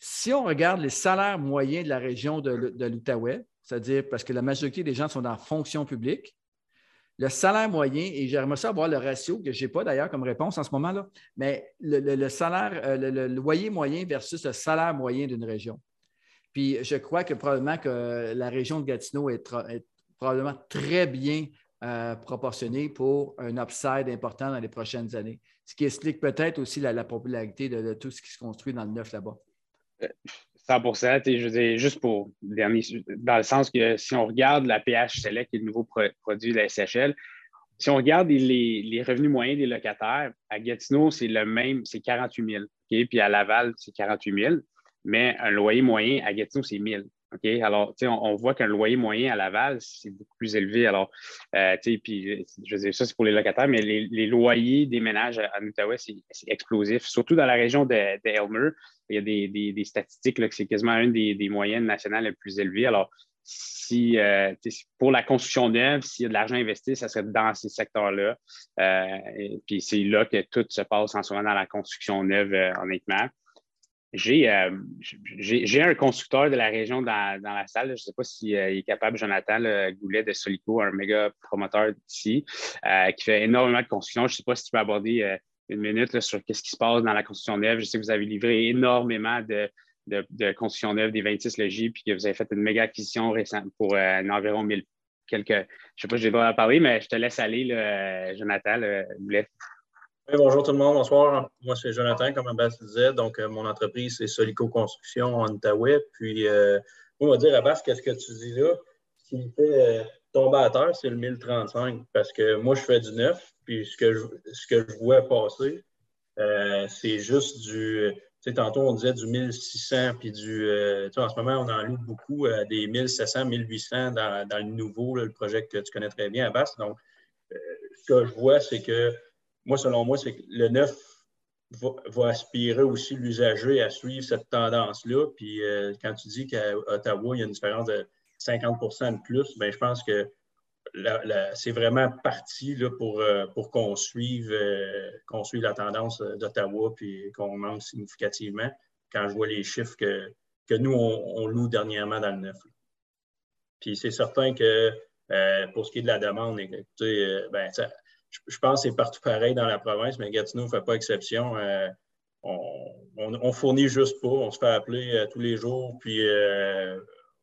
si on regarde les salaires moyens de la région de, l'Outaouais, c'est-à-dire parce que la majorité des gens sont dans la fonction publique, le salaire moyen, et j'aimerais ça avoir le ratio, que je n'ai pas d'ailleurs comme réponse en ce moment-là, mais le, salaire, euh, le, loyer moyen versus le salaire moyen d'une région. Puis je crois que probablement que la région de Gatineau est, probablement très bien euh, proportionnée pour un upside important dans les prochaines années, ce qui explique peut-être aussi la, popularité de, tout ce qui se construit dans le neuf là-bas. 100 je veux dire, juste pour dernier, dans le sens que si on regarde la PH Select, le nouveau produit de la SHL, si on regarde les, revenus moyens des locataires, à Gatineau, c'est le même, c'est 48 000. Puis à Laval, c'est 48 000. Mais un loyer moyen à Gatineau, c'est 1 000. Alors, on, on voit qu'un loyer moyen à Laval, c'est beaucoup plus élevé. Alors, euh, puis, je veux dire, ça, c'est pour les locataires, mais les, loyers des ménages en Outaouais, c'est explosif. Surtout dans la région de, Elmer, il y a des, statistiques que c'est quasiment une des, moyennes nationales les plus élevées. Alors, si euh, pour la construction neuve, s'il y a de l'argent investi, ça serait dans ces secteurs-là. Euh, puis c'est là que tout se passe en ce moment dans la construction neuve, honnêtement. J'ai un constructeur de la région dans, la salle. Je ne sais pas s'il est capable, Jonathan le Goulet de Solico, un méga promoteur d'ici, qui fait énormément de construction. Je ne sais pas si tu peux aborder une minute sur ce qui se passe dans la construction neuve. Je sais que vous avez livré énormément de, de, construction neuve des 26 logis, puis que vous avez fait une méga acquisition récente pour environ 1000 quelques. Je ne sais pas si j'ai pas à parler, mais je te laisse aller, Jonathan le Goulet bonjour tout le monde, bonsoir. Moi, c'est Jonathan, comme Abbas disait. Donc, euh, mon entreprise, c'est Solico Construction en Outaouais. Puis, euh, on va dire, Abbas, qu'est-ce que tu dis là? Ce qui fait euh, tomber à terre, c'est le 1035. Parce que moi, je fais du neuf. Puis, ce que je, ce que je vois passer, c'est juste du. Tu sais, tantôt, on disait du 1600, puis du. tu sais, en ce moment, on en loue beaucoup à des 1700, 1800 dans, dans le nouveau, le projet que tu connais très bien, Abbas. Donc, ce que je vois, c'est que moi, selon moi, c'est que le neuf va, aspirer aussi l'usager à suivre cette tendance-là. Puis euh, quand tu dis qu'à Ottawa, il y a une différence de 50% de plus, bien, je pense que c'est vraiment parti là, pour, euh, pour qu'on suive, euh, la tendance d'Ottawa puis qu'on manque significativement quand je vois les chiffres que, que nous, on, loue dernièrement dans le neuf. Puis c'est certain que pour ce qui est de la demande, écoutez, ben, je, pense que c'est partout pareil dans la province, mais Gatineau ne fait pas exception. Euh, on, fournit juste pas. On se fait appeler euh, tous les jours, puis euh,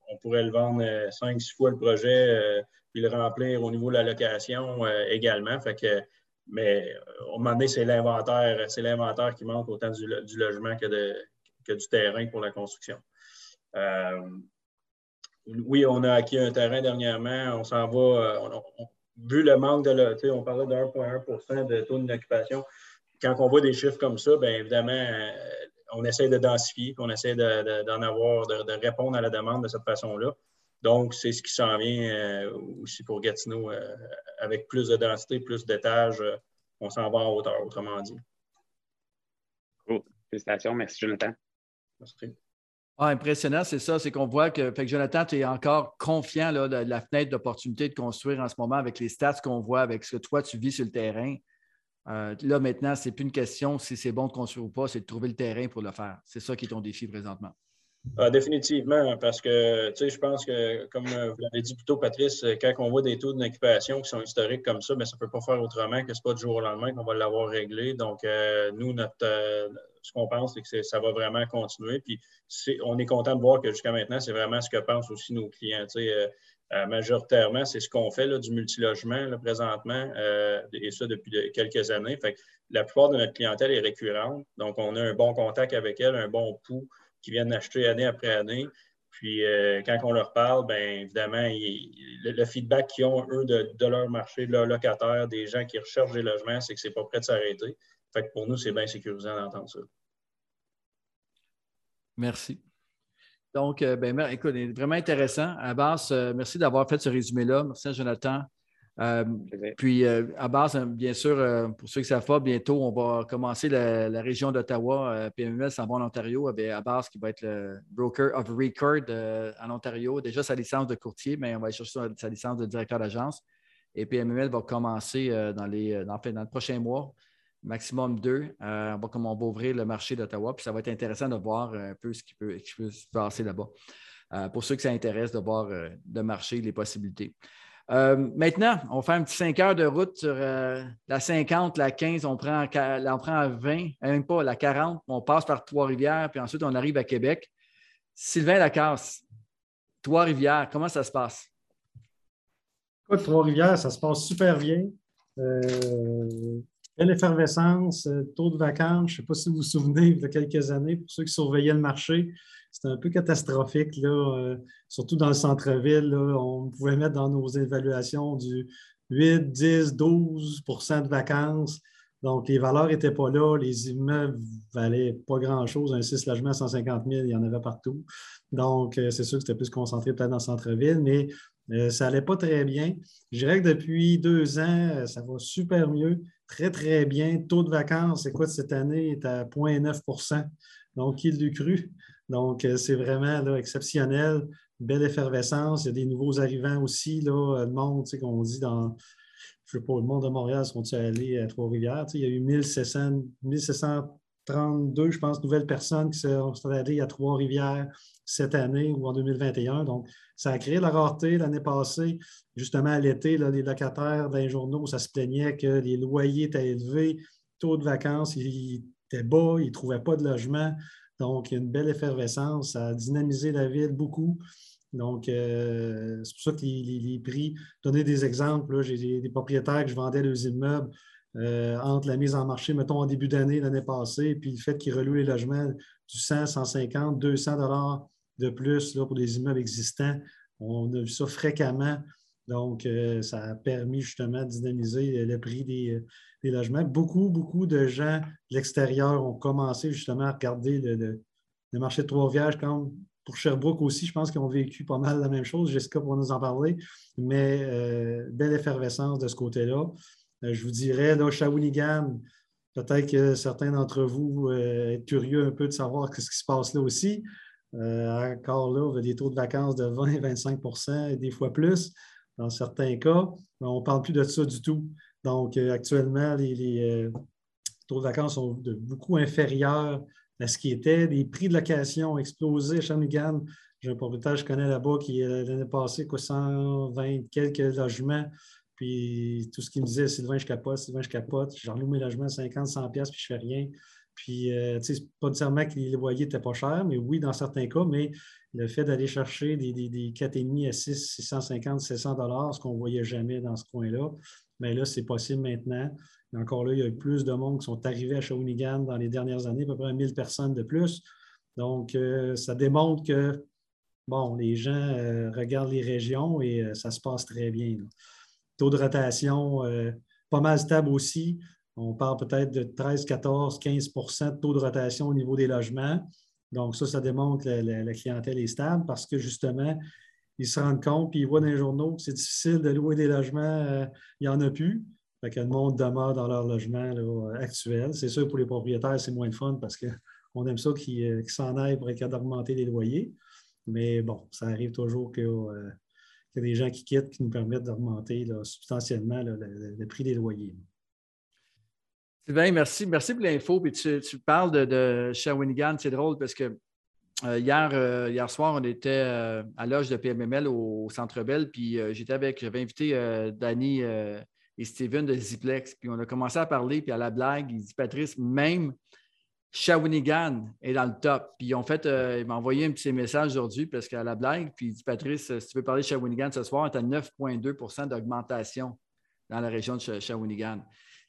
on pourrait le vendre cinq, six fois le projet, puis le remplir au niveau de la location également. Fait que, mais au moment donné, c'est l'inventaire, c'est l'inventaire qui manque autant du, logement que, du terrain pour la construction. oui, on a acquis un terrain dernièrement. On s'en va vu le manque de, on parlait de 1,1% de taux d'occupation, quand on voit des chiffres comme ça, bien évidemment, euh, on essaie de densifier, on essaie d'en avoir, de, répondre à la demande de cette façon-là. Donc, c'est ce qui s'en vient euh, aussi pour Gatineau. Euh, avec plus de densité, plus d'étages, on s'en va en hauteur, autrement dit. Cool. Félicitations. Merci, Jonathan. Merci. Ah, impressionnant, c'est ça. C'est qu'on voit que, fait que Jonathan, tu es encore confiant là, de la fenêtre d'opportunité de construire en ce moment avec les stats qu'on voit, avec ce que toi, tu vis sur le terrain. Euh, là, maintenant, ce n'est plus une question si c'est bon de construire ou pas, c'est de trouver le terrain pour le faire. C'est ça qui est ton défi présentement. Ah, définitivement, parce que tu sais, je pense que, comme euh, vous l'avez dit plus tôt, Patrice, euh, quand on voit des taux d'occupation qui sont historiques comme ça, ben, ça ne peut pas faire autrement que ce n'est pas du jour au lendemain qu'on va l'avoir réglé. Donc, nous, notre, ce qu'on pense, c'est que ça va vraiment continuer. Puis on est content de voir que jusqu'à maintenant, c'est vraiment ce que pensent aussi nos clients. Euh, euh, majoritairement, c'est ce qu'on fait là, du multilogement présentement, euh, et ça depuis quelques années. Fait la plupart de notre clientèle est récurrente, donc on a un bon contact avec elle, un bon pouls qui viennent acheter année après année. Puis quand on leur parle, bien évidemment, le, feedback qu'ils ont, eux, de, de, leur marché, de leurs locataires, des gens qui recherchent des logements, c'est que ce n'est pas prêt de s'arrêter. Fait pour nous, c'est bien sécurisant d'entendre ça. Merci. Donc, euh, ben, écoute, vraiment intéressant. Abbas, euh, merci d'avoir fait ce résumé-là. Merci à Jonathan. Euh, puis, à base, bien sûr, pour ceux qui savent pas, bientôt, on va commencer la, région d'Ottawa. PML s'en va en Ontario avec Abbas qui va être le broker of record en Ontario. Déjà sa licence de courtier, mais on va aller chercher sa licence de directeur d'agence. Et PML va commencer dans, les, dans, dans le prochain mois maximum deux. Euh, on, va, ouvrir le marché d'Ottawa. Puis ça va être intéressant de voir un peu ce qui peut, se passer là-bas. Euh, pour ceux que ça intéresse, de voir euh, le marché, les possibilités. maintenant, on fait un petit 5 heures de route sur la 50, la 15, on prend, on prend à 20, même pas la 40, on passe par Trois-Rivières, puis ensuite on arrive à Québec. Sylvain Lacasse, Trois-Rivières, comment ça se passe? Trois-Rivières, ça se passe super bien. Quelle effervescence, euh, taux de vacances, je ne sais pas si vous vous souvenez, il y a quelques années, pour ceux qui surveillaient le marché, c'était un peu catastrophique, là, euh, surtout dans le centre-ville. On pouvait mettre dans nos évaluations du 8, 10, 12% de vacances. Donc, les valeurs n'étaient pas là, les immeubles valaient pas grand-chose. Un 6 logements à 150 000, il y en avait partout. Donc, euh, c'est sûr que c'était plus concentré peut-être dans le centre-ville, mais ça n'allait pas très bien. Je dirais que depuis deux ans, ça va super mieux très, très bien. Taux de vacances, écoute, cette année est à 0,9% Donc, il l'a cru. Donc, euh, c'est vraiment exceptionnel. Belle effervescence. Il y a des nouveaux arrivants aussi. Là, le monde, tu sais, qu'on dit dans, je sais pas, le monde de Montréal, sont-ils allés à Trois-Rivières? il y a eu 1700, 1700 32, je pense, nouvelles personnes qui sont installées à Trois-Rivières cette année ou en 2021. Donc, ça a créé la rareté l'année passée. Justement, à l'été, les locataires les journaux, ça se plaignait que les loyers étaient élevés, taux de vacances il était bas, ils ne trouvaient pas de logement. Donc, il y a une belle effervescence. Ça a dynamisé la ville beaucoup. Donc, euh, c'est pour ça que les, prix, donner des exemples, j'ai des propriétaires que je vendais leurs immeubles euh, entre la mise en marché, mettons, en début d'année l'année passée, puis le fait qu'ils relouent les logements du 100, 150, 200 dollars de plus pour des immeubles existants. On a vu ça fréquemment. Donc, euh, ça a permis justement de dynamiser le prix des, logements. Beaucoup, beaucoup de gens de l'extérieur ont commencé justement à regarder le, marché de Trois-Rivières comme pour Sherbrooke aussi, je pense qu'ils ont vécu pas mal la même chose. Jessica pour nous en parler. Mais euh, belle effervescence de ce côté-là. Euh, je vous dirais, là, Shawinigan, peut-être que certains d'entre vous euh, sont curieux un peu de savoir ce qui se passe là aussi. Encore là, on a des taux de vacances de 20-25 et des fois plus dans certains cas. On ne parle plus de ça du tout. Donc, actuellement, les, taux de vacances sont beaucoup inférieurs à ce qui était. Les prix de location ont explosé à Shawinigan. J'ai un propriétaire que je connais là-bas qui, l'année passée, quoi, 120 quelques logements. Puis tout ce qu'il me disait, Sylvain, je capote, Sylvain, je capote. J'en loue mes logements à 50, 100 pièces puis je fais rien. Puis, euh, tu sais, pas nécessairement que les loyers n'étaient pas chers, mais oui, dans certains cas, mais le fait d'aller chercher des, des, des 4,5 à 6, 650, 700 dollars, ce qu'on ne voyait jamais dans ce coin-là, mais là, c'est possible maintenant. Et encore là, il y a eu plus de monde qui sont arrivés à Shawinigan dans les dernières années, à peu près 1000 personnes de plus. Donc, euh, ça démontre que, bon, les gens euh, regardent les régions et ça se passe très bien. Taux de rotation pas mal stable aussi. On parle peut-être de 13, 14, 15% de taux de rotation au niveau des logements. Donc, ça, ça démontre que la, clientèle est stable parce que justement, ils se rendent compte puis ils voient dans les journaux que c'est difficile de louer des logements, euh, il n'y en a plus. Fait que le monde demeure dans leur logement actuel. C'est sûr, pour les propriétaires, c'est moins de fun parce qu'on [LAUGHS] aime ça qu'ils euh, s'en aillent pour être d'augmenter les loyers. Mais bon, ça arrive toujours que il y a des gens qui quittent qui nous permettent d'augmenter substantiellement le, prix des loyers. Sylvain, merci. Merci pour l'info. tu, parles de, Shawinigan. C'est drôle parce que euh, hier, euh, hier soir, on était euh, à l'âge de PMML au, Centre Bell. Puis j'étais avec, j'avais invité Danny et Steven de Ziplex. Puis on a commencé à parler. Puis à la blague, il dit Patrice, même Shawinigan est dans le top. Puis en fait, il m'a envoyé un petit message aujourd'hui parce qu'à la blague, puis il dit Patrice, si tu veux parler de Shawinigan ce soir, tu as 9,2% d'augmentation dans la région de Shawinigan.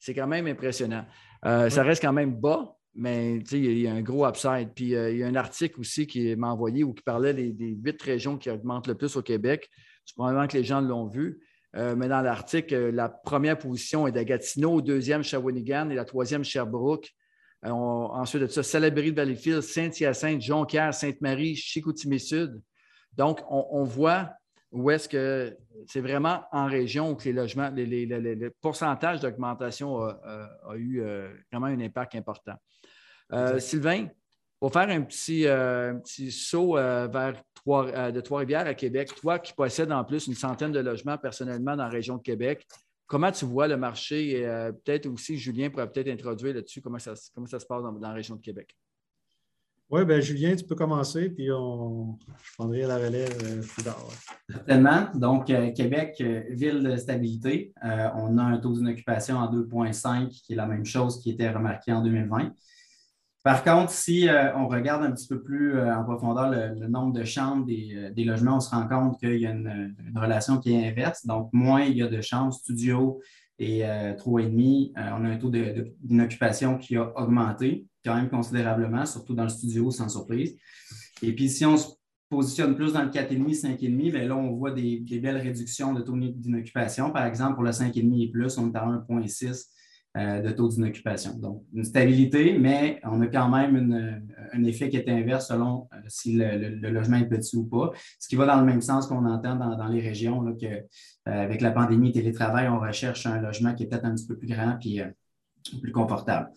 C'est quand même impressionnant. Euh, ça reste quand même bas, mais il y a un gros upside. Puis euh, il y a un article aussi qui m'a envoyé où qui parlait des, huit régions qui augmentent le plus au Québec. C'est probablement que les gens l'ont vu. mais dans l'article, la première position est d'Agatineau, deuxième Shawinigan et la troisième Sherbrooke. Euh, ensuite de ça, Salaberry de Valleyfield, Saint-Hyacinthe, Jonquière, Sainte-Marie, Chicoutimi-Sud. Donc, on, voit où est-ce que c'est vraiment en région où les logements, le pourcentage d'augmentation a, eu euh, vraiment un impact important. Euh, Sylvain, pour faire un petit, petit saut vers de Trois-Rivières à Québec, toi qui possèdes en plus une centaine de logements personnellement dans la région de Québec, Comment tu vois le marché? Et euh, peut-être aussi, Julien pourrait peut-être introduire là-dessus comment ça, comment ça se passe dans, la région de Québec. Oui, bien, Julien, tu peux commencer, puis on... je la relève euh, plus tard. Certainement. Donc, euh, Québec, ville de stabilité. on a un taux d'inoccupation en 2,5 qui est la même chose qui était remarqué en 2020. Par contre, si euh, on regarde un petit peu plus euh, en profondeur le, nombre de chambres euh, des, logements, on se rend compte qu'il y a une, relation qui est inverse. Donc, moins il y a de chambres, studio et 3,5, on a un taux d'inoccupation qui a augmenté quand même considérablement, surtout dans le studio, sans surprise. Et puis, si on se positionne plus dans le 4,5, 5,5, bien là, on voit des, belles réductions de taux d'inoccupation. Par exemple, pour le 5,5 et plus, on est à 1,6 euh, de taux d'inoccupation. Donc, une stabilité, mais on a quand même un effet qui est inverse selon euh, si le, logement est petit ou pas, ce qui va dans le même sens qu'on entend dans, les régions, là, que, euh, avec la pandémie télétravail, on recherche un logement qui est peut-être un petit peu plus grand et plus confortable.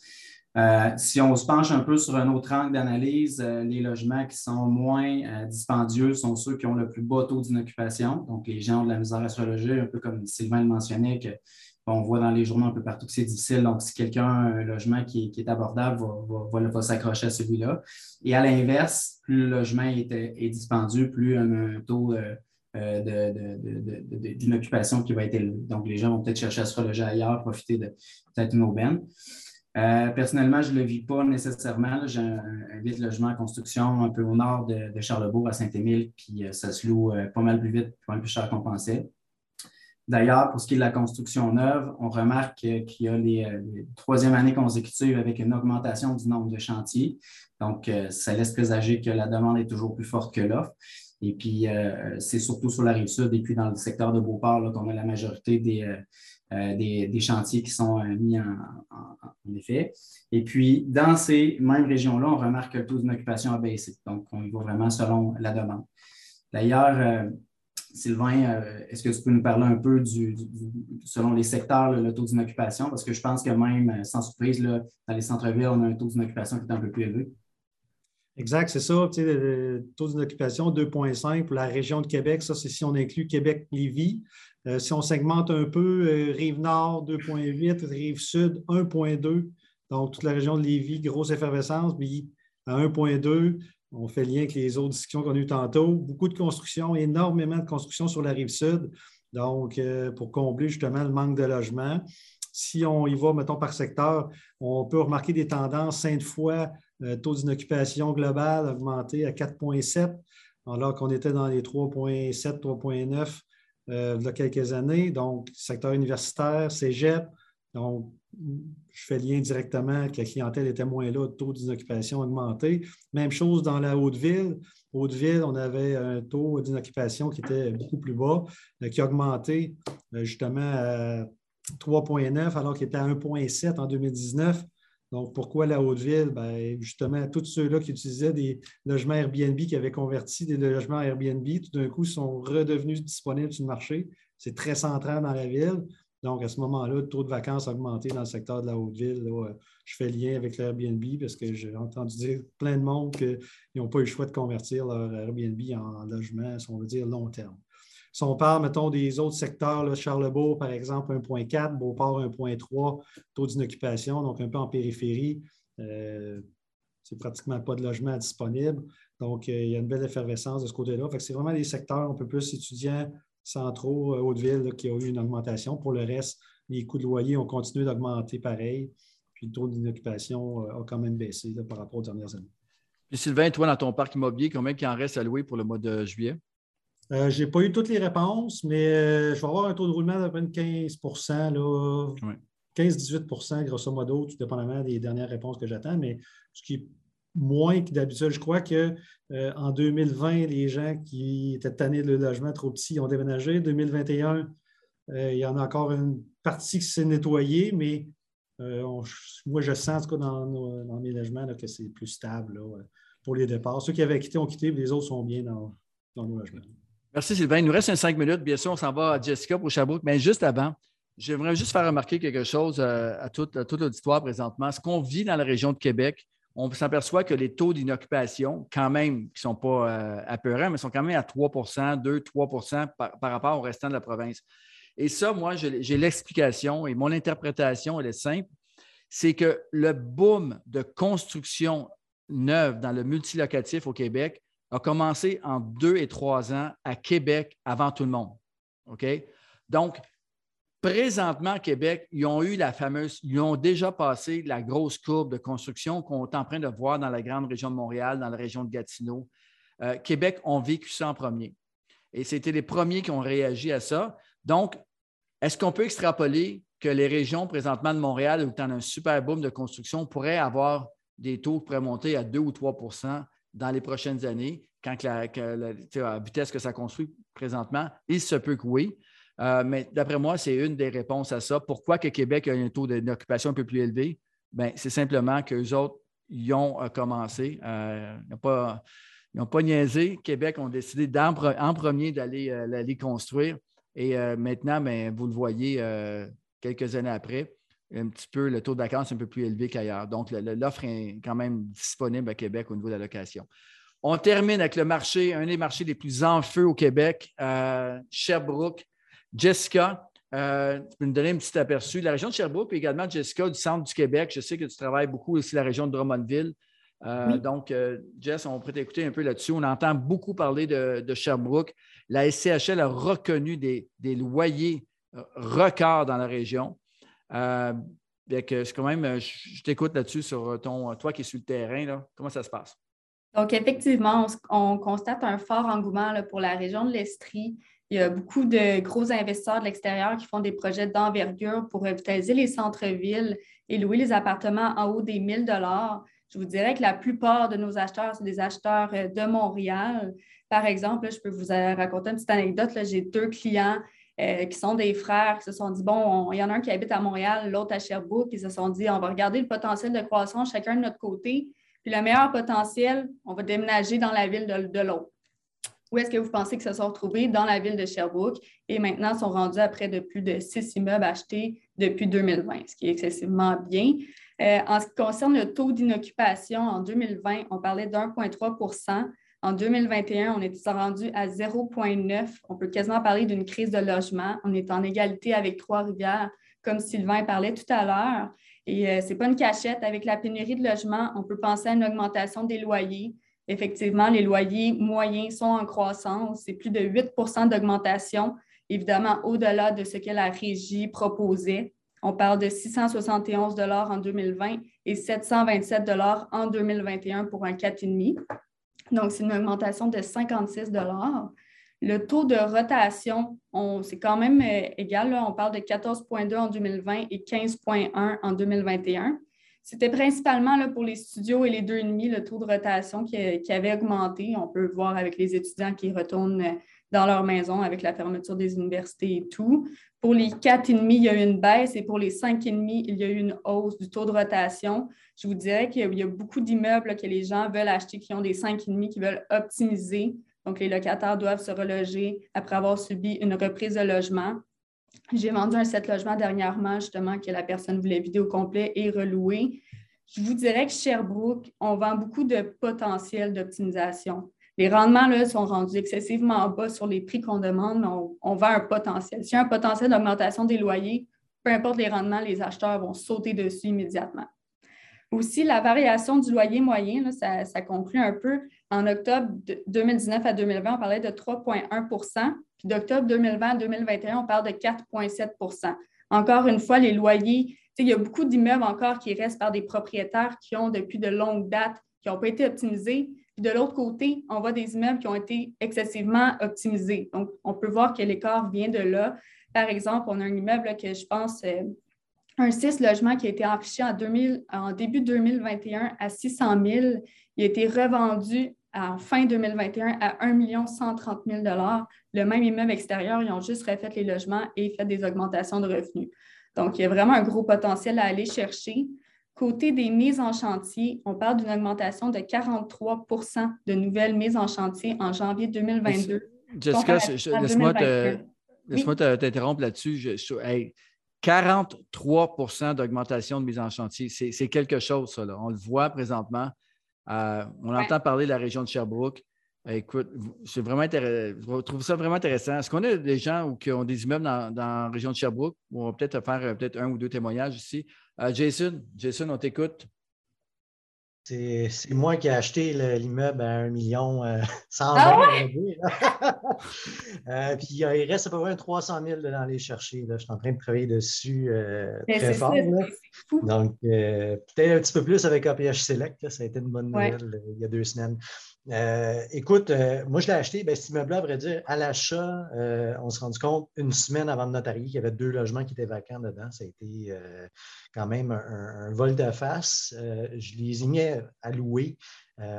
Si on se penche un peu sur un autre angle d'analyse, les logements qui sont moins dispendieux sont ceux qui ont le plus bas taux d'inoccupation. Donc, les gens ont de la misère à se reloger, un peu comme Sylvain le mentionnait, que on voit dans les journaux un peu partout que c'est difficile. Donc, si quelqu'un a un logement qui, est abordable, va, va, s'accrocher à celui-là. Et à l'inverse, plus le logement est, dispendieux, plus un, un taux d'une occupation qui va être élevé. Donc, les gens vont peut-être chercher à se reloger ailleurs, profiter de peut-être une aubaine. Euh, personnellement, je ne le vis pas nécessairement. J'ai un, vide logement en construction un peu au nord de, Charlebourg, à Saint-Émile, puis euh, ça se loue euh, pas mal plus vite, pas mal plus cher qu'on pensait. D'ailleurs, pour ce qui est de la construction neuve, on remarque qu'il y a les, troisième années consécutives avec une augmentation du nombre de chantiers. Donc, ça laisse présager que la demande est toujours plus forte que l'offre. Et puis, c'est surtout sur la rive sud et puis dans le secteur de Beauport qu'on a la majorité des, euh, des, chantiers qui sont euh, mis en, effet. Et puis, dans ces mêmes régions-là, on remarque que le taux d'occupation a baissé. Donc, on y va vraiment selon la demande. D'ailleurs, euh, Sylvain, est-ce que tu peux nous parler un peu du, selon les secteurs, le taux d'occupation? Parce que je pense que même, sans surprise, là, dans les centres-villes, on a un taux d'occupation qui est un peu plus élevé. Exact, c'est ça. le taux d'occupation 2,5 pour la région de Québec. Ça, c'est si on inclut Québec-Lévis. Euh, si on segmente un peu, euh, Rive-Nord 2,8, Rive-Sud 1,2. Donc, toute la région de Lévis, grosse effervescence. Puis à 1,2, on fait lien avec les autres discussions qu'on a eues tantôt. Beaucoup de construction, énormément de construction sur la rive sud. Donc, euh, pour combler justement le manque de logement. Si on y va, mettons, par secteur, on peut remarquer des tendances. Sainte-Foy, taux d'inoccupation global augmenté à 4,7, alors qu'on était dans les 3,7, 3,9 euh, il y a quelques années. Donc, secteur universitaire, cégep. Donc, je fais lien directement que la clientèle était moins là, le taux d'inoccupation augmenté. Même chose dans la Haute-Ville. Haute-Ville, on avait un taux d'inoccupation qui était beaucoup plus bas, euh, qui a augmenté euh, justement à 3,9 alors qu'il était à 1,7 en 2019. Donc, pourquoi la Haute-Ville? Ben, justement, tous ceux-là qui utilisaient des logements Airbnb, qui avaient converti des logements Airbnb, tout d'un coup, sont redevenus disponibles sur le marché. C'est très central dans la ville. Donc, à ce moment-là, le taux de vacances a augmenté dans le secteur de la Haute-Ville. Je fais lien avec l'Airbnb parce que j'ai entendu dire plein de monde qu'ils n'ont pas eu le choix de convertir leur Airbnb en logement, si on veut dire long terme. Si on parle, mettons, des autres secteurs, là, Charlebourg, par exemple, 1,4, Beauport, 1,3, taux d'inoccupation, donc un peu en périphérie. Euh, c'est pratiquement pas de logement disponible. Donc, euh, il y a une belle effervescence de ce côté-là. C'est vraiment des secteurs un peu plus étudiants, centraux, euh, Haute-Ville, qui ont eu une augmentation. Pour le reste, les coûts de loyer ont continué d'augmenter pareil. Puis le taux d'inoccupation a quand même baissé par rapport aux dernières années. Puis Sylvain, toi, dans ton parc immobilier, combien il en reste à louer pour le mois de juillet? Euh, je n'ai pas eu toutes les réponses, mais euh, je vais avoir un taux de roulement d'à peu près 15% 15-18% grosso modo, tout dépendamment des dernières réponses que j'attends, mais ce qui est moins que d'habitude. Je crois qu'en euh, 2020, les gens qui étaient tannés de logement trop petit ont déménagé. 2021, il y en a encore une partie qui s'est nettoyée, mais moi, je sens en tout cas dans, mes logements que c'est plus stable pour les départs. Ceux qui avaient quitté ont quitté, mais les autres sont bien dans, dans nos logements. Merci Sylvain. Il nous reste cinq minutes. Bien sûr, on s'en va à Jessica pour Sherbrooke, mais juste avant, j'aimerais juste faire remarquer quelque chose euh, à, toute, l'auditoire présentement. Ce qu'on vit dans la région de Québec, on s'aperçoit que les taux d'inoccupation, quand même, qui ne sont pas euh, apeurants, mais sont quand même à 3% 2, 3 par, par, rapport au restant de la province. Et ça, moi, j'ai l'explication et mon interprétation, elle est simple. C'est que le boom de construction neuve dans le multilocatif au Québec a commencé en deux et trois ans à Québec avant tout le monde. Donc, présentement, Québec, ils ont eu la fameuse, ils ont déjà passé la grosse courbe de construction qu'on est en train de voir dans la grande région de Montréal, dans la région de Gatineau. Euh, Québec ont vécu ça en premier. Et c'était les premiers qui ont réagi à ça. Donc, est-ce qu'on peut extrapoler que les régions présentement de Montréal, où tu as un super boom de construction, pourraient avoir des taux qui pourraient monter à 2 ou 3 dans les prochaines années, quand la, vitesse que ça construit présentement, il se peut que oui. Euh, mais d'après moi, c'est une des réponses à ça. Pourquoi que Québec a un taux d'occupation un peu plus élevé? Ben, c'est simplement qu'eux autres, ils ont euh, commencé. Euh, ils n'ont pas, pas, niaisé. Québec ont décidé en, premier d'aller construire. Et maintenant, ben, vous le voyez quelques années après, un petit peu, le taux de vacances est un peu plus élevé qu'ailleurs. Donc, l'offre est quand même disponible à Québec au niveau de la location. On termine avec le marché, un des marchés les plus en feu au Québec, euh, Sherbrooke. Jessica, euh, tu peux nous donner un petit aperçu. La région de Sherbrooke, puis également Jessica du centre du Québec. Je sais que tu travailles beaucoup aussi la région de Drummondville. Euh, donc, Jess, on pourrait t'écouter un peu là-dessus. On entend beaucoup parler de, Sherbrooke. La SCHL a reconnu des, loyers records dans la région. C'est quand même, je, t'écoute là-dessus sur ton, toi qui es sur le terrain. Là. Comment ça se passe? Donc, effectivement, on, constate un fort engouement pour la région de l'Estrie. Il y a beaucoup de gros investisseurs de l'extérieur qui font des projets d'envergure pour revitaliser les centres-villes et louer les appartements en haut des 1000 Je vous dirais que la plupart de nos acheteurs, sont des acheteurs euh, de Montréal. Par exemple, je peux vous raconter une petite anecdote. J'ai deux clients euh, qui sont des frères qui se sont dit, bon, il y en a un qui habite à Montréal, l'autre à Sherbrooke, qui se sont dit, on va regarder le potentiel de croissance chacun de notre côté. Puis le meilleur potentiel, on va déménager dans la ville de, l'autre. Où est-ce que vous pensez que se sont retrouvés? Dans la ville de Sherbrooke et maintenant sont rendus à près de plus de six immeubles achetés depuis 2020, ce qui est excessivement bien. Euh, en ce qui concerne le taux d'inoccupation, en 2020, on parlait d'1,3 En 2021, on est rendu à 0,9 On peut quasiment parler d'une crise de logement. On est en égalité avec Trois-Rivières, comme Sylvain parlait tout à l'heure. Et euh, ce n'est pas une cachette. Avec la pénurie de logements, on peut penser à une augmentation des loyers. Effectivement, les loyers moyens sont en croissance. C'est plus de 8% d'augmentation, évidemment au-delà de ce que la régie proposait. On parle de 671 en 2020 et 727 en 2021 pour un 4,5. Donc, c'est une augmentation de 56 le taux de rotation, c'est quand même euh, égal. on parle de 14,2 en 2020 et 15,1 en 2021. C'était principalement pour les studios et les 2,5 le taux de rotation qui, avait augmenté. On peut voir avec les étudiants qui retournent euh, dans leur maison avec la fermeture des universités et tout. Pour les 4,5, il y a eu une baisse et pour les 5,5, il y a eu une hausse du taux de rotation. Je vous dirais qu'il y a beaucoup d'immeubles que les gens veulent acheter qui ont des 5,5 qui veulent optimiser donc, les locataires doivent se reloger après avoir subi une reprise de logement. J'ai vendu un set logement dernièrement, justement, que la personne voulait vider au complet et relouer. Je vous dirais que Sherbrooke, on vend beaucoup de potentiel d'optimisation. Les rendements là, sont rendus excessivement bas sur les prix qu'on demande, mais on, vend un potentiel. S'il y a un potentiel d'augmentation des loyers, peu importe les rendements, les acheteurs vont sauter dessus immédiatement. Aussi, la variation du loyer moyen, ça, ça, conclut un peu. En octobre 2019 à 2020, on parlait de 3,1% puis d'octobre 2020 à 2021, on parle de 4,7% Encore une fois, les loyers, il y a beaucoup d'immeubles encore qui restent par des propriétaires qui ont depuis de longues dates, qui n'ont pas été optimisés. Puis de l'autre côté, on voit des immeubles qui ont été excessivement optimisés. Donc, on peut voir que l'écart vient de là. Par exemple, on a un immeuble que je pense euh, un 6 logements qui a été affiché en, 2000, en début 2021 à 600 000. Il a été revendu en fin 2021 à 1 130 000 Le même immeuble extérieur, ils ont juste refait les logements et fait des augmentations de revenus. Donc, il y a vraiment un gros potentiel à aller chercher. Côté des mises en chantier, on parle d'une augmentation de 43% de nouvelles mises en chantier en janvier 2022. Jessica, laisse-moi t'interrompre là-dessus. 43% d'augmentation de mise en chantier. C'est quelque chose, ça. On le voit présentement. Euh, on entend parler de la région de Sherbrooke. Écoute, c'est vraiment Je trouve ça vraiment intéressant. Est-ce qu'on a des gens qui ont des immeubles dans, la région de Sherbrooke? On va peut-être faire euh, peut-être un ou deux témoignages ici. Euh, Jason, Jason, on t'écoute. C'est moi qui ai acheté l'immeuble à 1 million euh, [LAUGHS] ah [LAUGHS] euh, puis il reste à peu près 300 000 dans les chercher. Là. Je suis en train de travailler dessus euh, très fort. Donc, peut-être un petit peu plus avec APH Select. Ça a été une bonne nouvelle il y a deux semaines. Euh, écoute, euh, moi, je l'ai acheté, ben, cet immeuble-là, à vrai dire, à l'achat, euh, on s'est rendu compte une semaine avant le notarié qu'il y avait deux logements qui étaient vacants dedans. Ça a été quand même un, vol de face. je les ai mis à louer.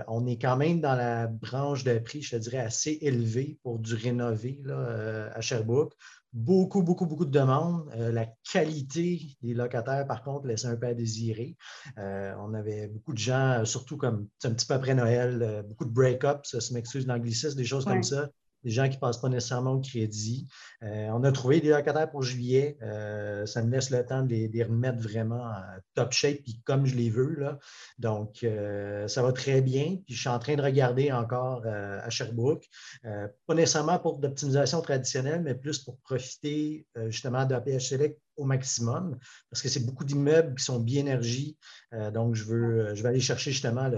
on est quand même dans la branche de prix, je te dirais, assez élevée pour du rénové là, à Sherbrooke beaucoup, beaucoup, beaucoup de demandes. Euh, la qualité des locataires, par contre, laissait un peu à désirer. Euh, on avait beaucoup de gens, surtout comme un petit peu après Noël, euh, beaucoup de break-ups, ça m'excuse l'anglicisme, des choses comme ça. Des gens qui ne passent pas nécessairement au crédit. Euh, on a trouvé des locataires pour juillet. Euh, ça me laisse le temps de les, remettre vraiment en top shape, puis comme je les veux. Donc, euh, ça va très bien. Puis, je suis en train de regarder encore à Sherbrooke. pas nécessairement pour d'optimisation traditionnelle, mais plus pour profiter justement la Select au maximum, parce que c'est beaucoup d'immeubles qui sont bien donc, je, veux, je vais aller chercher justement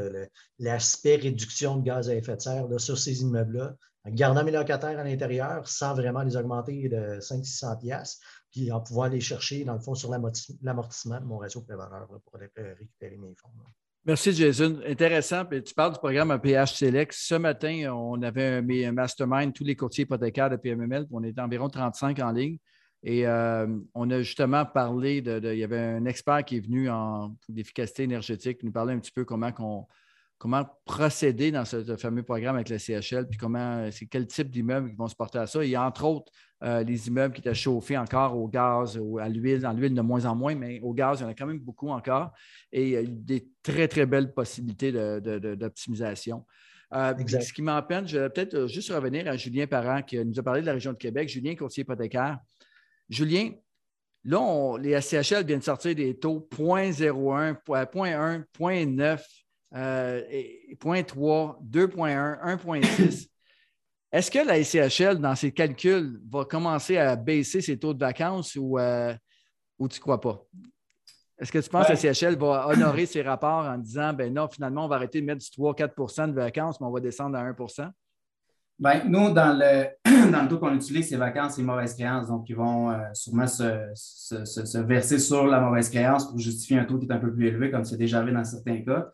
l'aspect réduction de gaz à effet de serre sur ces immeubles-là gardant mes locataires à l'intérieur sans vraiment les augmenter de 500-600 pièces puis en pouvoir les chercher, dans le fond, sur l'amortissement de mon réseau prévaleur pour récupérer mes fonds. Merci, Jason. Intéressant. tu parles du programme PH Select. Ce matin, on avait un, mastermind, tous les courtiers hypothécaires de PMML. On était environ 35 en ligne. Et euh, on a justement parlé de, Il y avait un expert qui est venu en efficacité énergétique, qui nous parlait un petit peu comment qu'on comment procéder dans ce, fameux programme avec le CHL, puis comment, c'est quel type d'immeubles qui vont se porter à ça. Il y a entre autres euh, les immeubles qui étaient chauffés encore au gaz, ou à l'huile, dans l'huile de moins en moins, mais au gaz, il y en a quand même beaucoup encore. Et il y a des très, très belles possibilités d'optimisation. Euh, ce qui m'empêche, je vais peut-être euh, juste revenir à Julien Parent qui nous a parlé de la région de Québec. Julien, courtier hypothécaire. Julien, là, les SCHL viennent sortir des taux 0.01, 0.1, 0.9 0.3, 2.1, 1.6. Est-ce que la SCHL, dans ses calculs, va commencer à baisser ses taux de vacances ou, euh, ou tu ne crois pas? Est-ce que tu penses que la SCHL va [COUGHS] honorer ses rapports en disant ben non, finalement, on va arrêter de mettre du 3-4 de vacances, mais on va descendre à 1% Bien, nous, dans le, [COUGHS] dans le taux qu'on utilise, c'est vacances et mauvaises créances. Donc, ils vont euh, sûrement se, se, se, verser sur la mauvaise créance pour justifier un taux qui est un peu plus élevé, comme c'est déjà arrivé dans certains cas.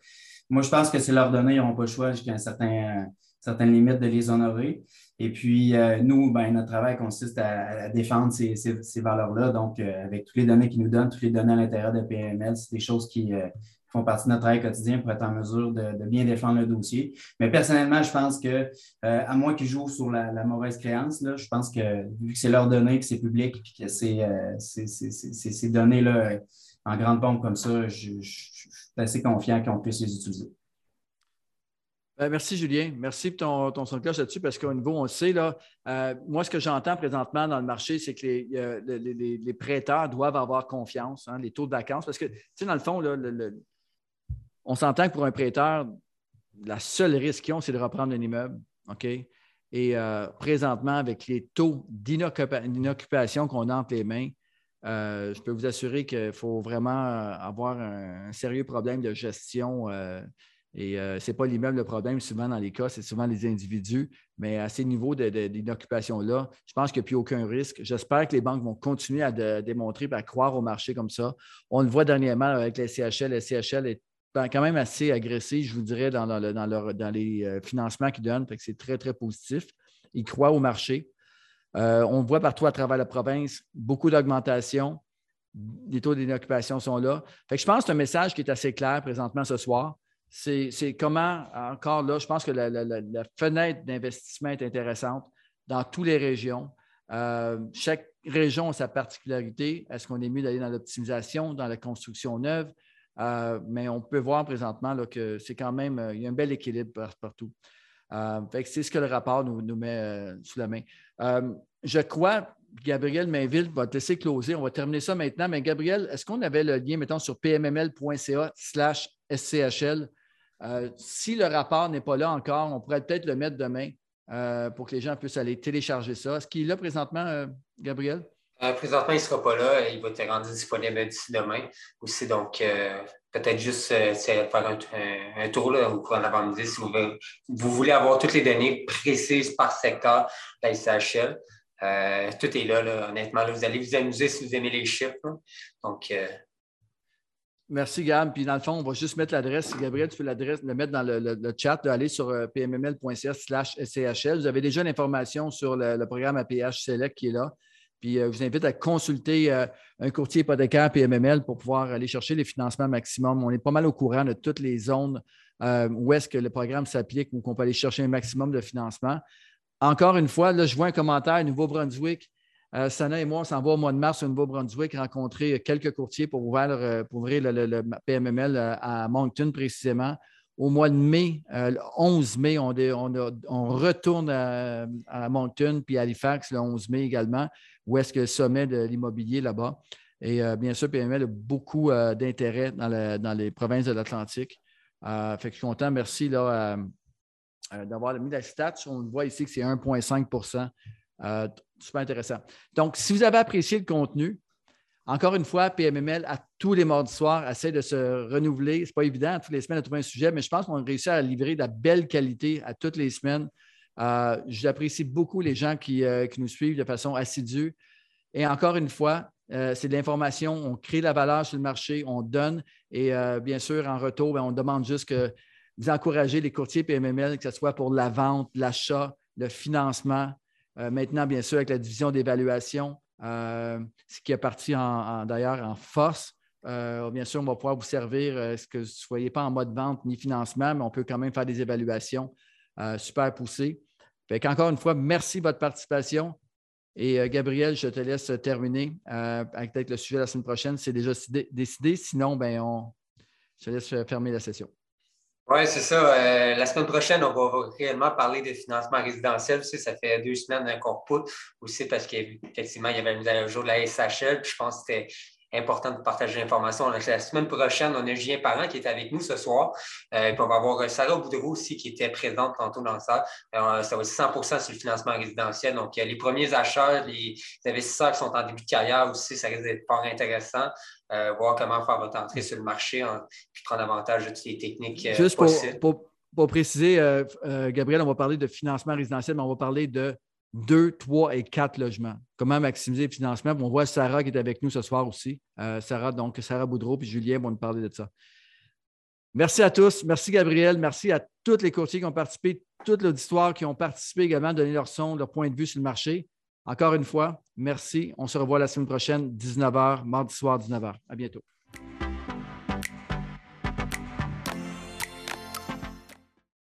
Moi, je pense que c'est leur donner, ils n'auront pas le choix jusqu'à un certain, certaines limites de les honorer. Et puis, euh, nous, ben, notre travail consiste à, défendre ces, valeurs-là. Donc, euh, avec toutes les données qu'ils nous donnent, toutes les données à l'intérieur de PML, c'est des choses qui euh, font partie de notre travail quotidien pour être en mesure de, bien défendre le dossier. Mais personnellement, je pense que, à moins qu'ils jouent sur la, mauvaise créance, là, je pense que vu que c'est leur données, que c'est public, et que c'est ces données-là en grande pompe comme ça, je, assez confiant qu'on puisse les utiliser. Ben, merci, Julien. Merci pour ton, ton son de cloche là-dessus parce qu'au niveau, on le sait, là, euh, moi, ce que j'entends présentement dans le marché, c'est que les, prêteurs doivent avoir confiance, hein, les taux de vacances, parce que, tu sais, dans le fond, on s'entend que pour un prêteur, la seule risque qu'ils ont, c'est de reprendre un immeuble. Et euh, présentement, avec les taux d'inoccupation qu'on a entre les mains, euh, je peux vous assurer qu'il faut vraiment euh, avoir un, sérieux problème de gestion. Euh, et ce n'est pas l'immeuble le problème, souvent dans les cas, c'est souvent les individus. Mais à ces niveaux d'inoccupation-là, je pense qu'il n'y a plus aucun risque. J'espère que les banques vont continuer à démontrer à croire au marché comme ça. On le voit dernièrement avec les CHL. Les CHL est quand même assez agressif, je vous dirais, dans, dans les financements qu'ils donnent. C'est très, très positif. Ils croient au marché. Euh, on voit partout à travers la province beaucoup d'augmentation. Les taux d'inoccupation sont là. je pense que un message qui est assez clair présentement ce soir. C'est comment, encore là, je pense que la, fenêtre d'investissement est intéressante dans toutes les régions. Euh, chaque région a sa particularité. Est-ce qu'on est mieux d'aller dans l'optimisation, dans la construction neuve? Euh, mais on peut voir présentement que c'est quand même, il y a un bel équilibre partout. Euh, c'est ce que le rapport nous, met euh, sous la main. Euh, je crois, Gabriel Mainville va te laisser closer. On va terminer ça maintenant. Mais Gabriel, est-ce qu'on avait le lien, mettons, sur pmml.ca slash SCHL? si le rapport n'est pas là encore, on pourrait peut-être le mettre demain pour que les gens puissent aller télécharger ça. Est-ce qu'il est là présentement, Gabriel? présentement, il ne sera pas là. Il va être rendu disponible d'ici demain aussi. Donc, peut-être juste euh, faire un, tour là, de l'avant-midi si vous, voulez avoir toutes les données précises par secteur la SHL. Euh, tout est là, honnêtement. vous allez vous amuser si vous aimez les chiffres. Donc, euh, Merci, Gab. Puis dans le fond, on va juste mettre l'adresse. Gabriel, tu peux l'adresse, le mettre dans le, chat, d'aller sur pmml.ca slash SCHL. Vous avez déjà l'information sur le, programme APH Select qui est là. Puis je vous invite à consulter un courtier hypothécaire PMML pour pouvoir aller chercher les financements maximum. On est pas mal au courant de toutes les zones euh, où est-ce que le programme s'applique ou qu'on peut aller chercher un maximum de financement. Encore une fois, là, je vois un commentaire, Nouveau-Brunswick. Euh, Sana et moi, on s'en va au mois de mars au Nouveau-Brunswick rencontrer quelques courtiers pour ouvrir, euh, pour ouvrir le, PMML à Moncton précisément. au mois de mai, le 11 mai, on, retourne à, Moncton puis à Halifax le 11 mai également, où est-ce que le sommet de l'immobilier là-bas. Et bien sûr, PML a beaucoup d'intérêt dans, les provinces de l'Atlantique. fait que je suis content. Merci d'avoir mis la stats. On voit ici que c'est 1,5% Super intéressant. Donc, si vous avez apprécié le contenu, encore une fois, PMML, à tous les mardis soirs, essaie de se renouveler. Ce n'est pas évident, toutes les semaines, de trouver un sujet, mais je pense qu'on a réussi à livrer de la belle qualité à toutes les semaines. Euh, j'apprécie beaucoup les gens euh, qui, nous suivent de façon assidue. Et encore une fois, euh, c'est de l'information, on crée la valeur sur le marché, on donne. Et bien sûr, en retour, ben, on demande juste que vous encouragez les courtiers PMML, que ce soit pour la vente, l'achat, le financement. maintenant, bien sûr, avec la division d'évaluation, ce qui est parti d'ailleurs en force. Bien sûr, on va pouvoir vous servir, euh, ce que vous ne soyez pas en mode vente ni financement, mais on peut quand même faire des évaluations super poussées. Encore une fois, merci de votre participation. Et Gabriel, je te laisse terminer avec peut-être le sujet de la semaine prochaine. C'est déjà décidé. Sinon, ben, on, je te laisse fermer la session. Oui, c'est ça. Euh, la semaine prochaine, on va réellement parler de financement résidentiel. Ça fait deux semaines qu'on repousse aussi parce qu'effectivement, il y avait une mise à jour de la SHL. Puis je pense que c'était important de partager l'information. La semaine prochaine, on a Julien Parent qui est avec nous ce soir. Euh, puis on va avoir Sarah Boudreau aussi qui était présente tantôt dans salle. Euh, ça va être 100 sur le financement résidentiel. Donc, les premiers achats, les investisseurs qui sont en début de carrière aussi, ça risque d'être pas intéressant. Euh, voir comment faire votre entrée sur le marché, et puis prendre avantage de toutes les techniques euh, Juste Pour, pour, préciser, euh, Gabriel, on va parler de financement résidentiel, mais on va parler de deux, trois et quatre logements. Comment maximiser le financement? On voit Sarah qui est avec nous ce soir aussi. Sarah, donc Sarah Boudreau puis Julien vont nous parler de ça. Merci à tous. Merci Gabriel. Merci à tous les courtiers qui ont participé, toute l'auditoire qui ont participé également, donné leur son, leur point de vue sur le marché. Encore une fois, merci. On se revoit la semaine prochaine, 19h, mardi soir, 19h. À bientôt.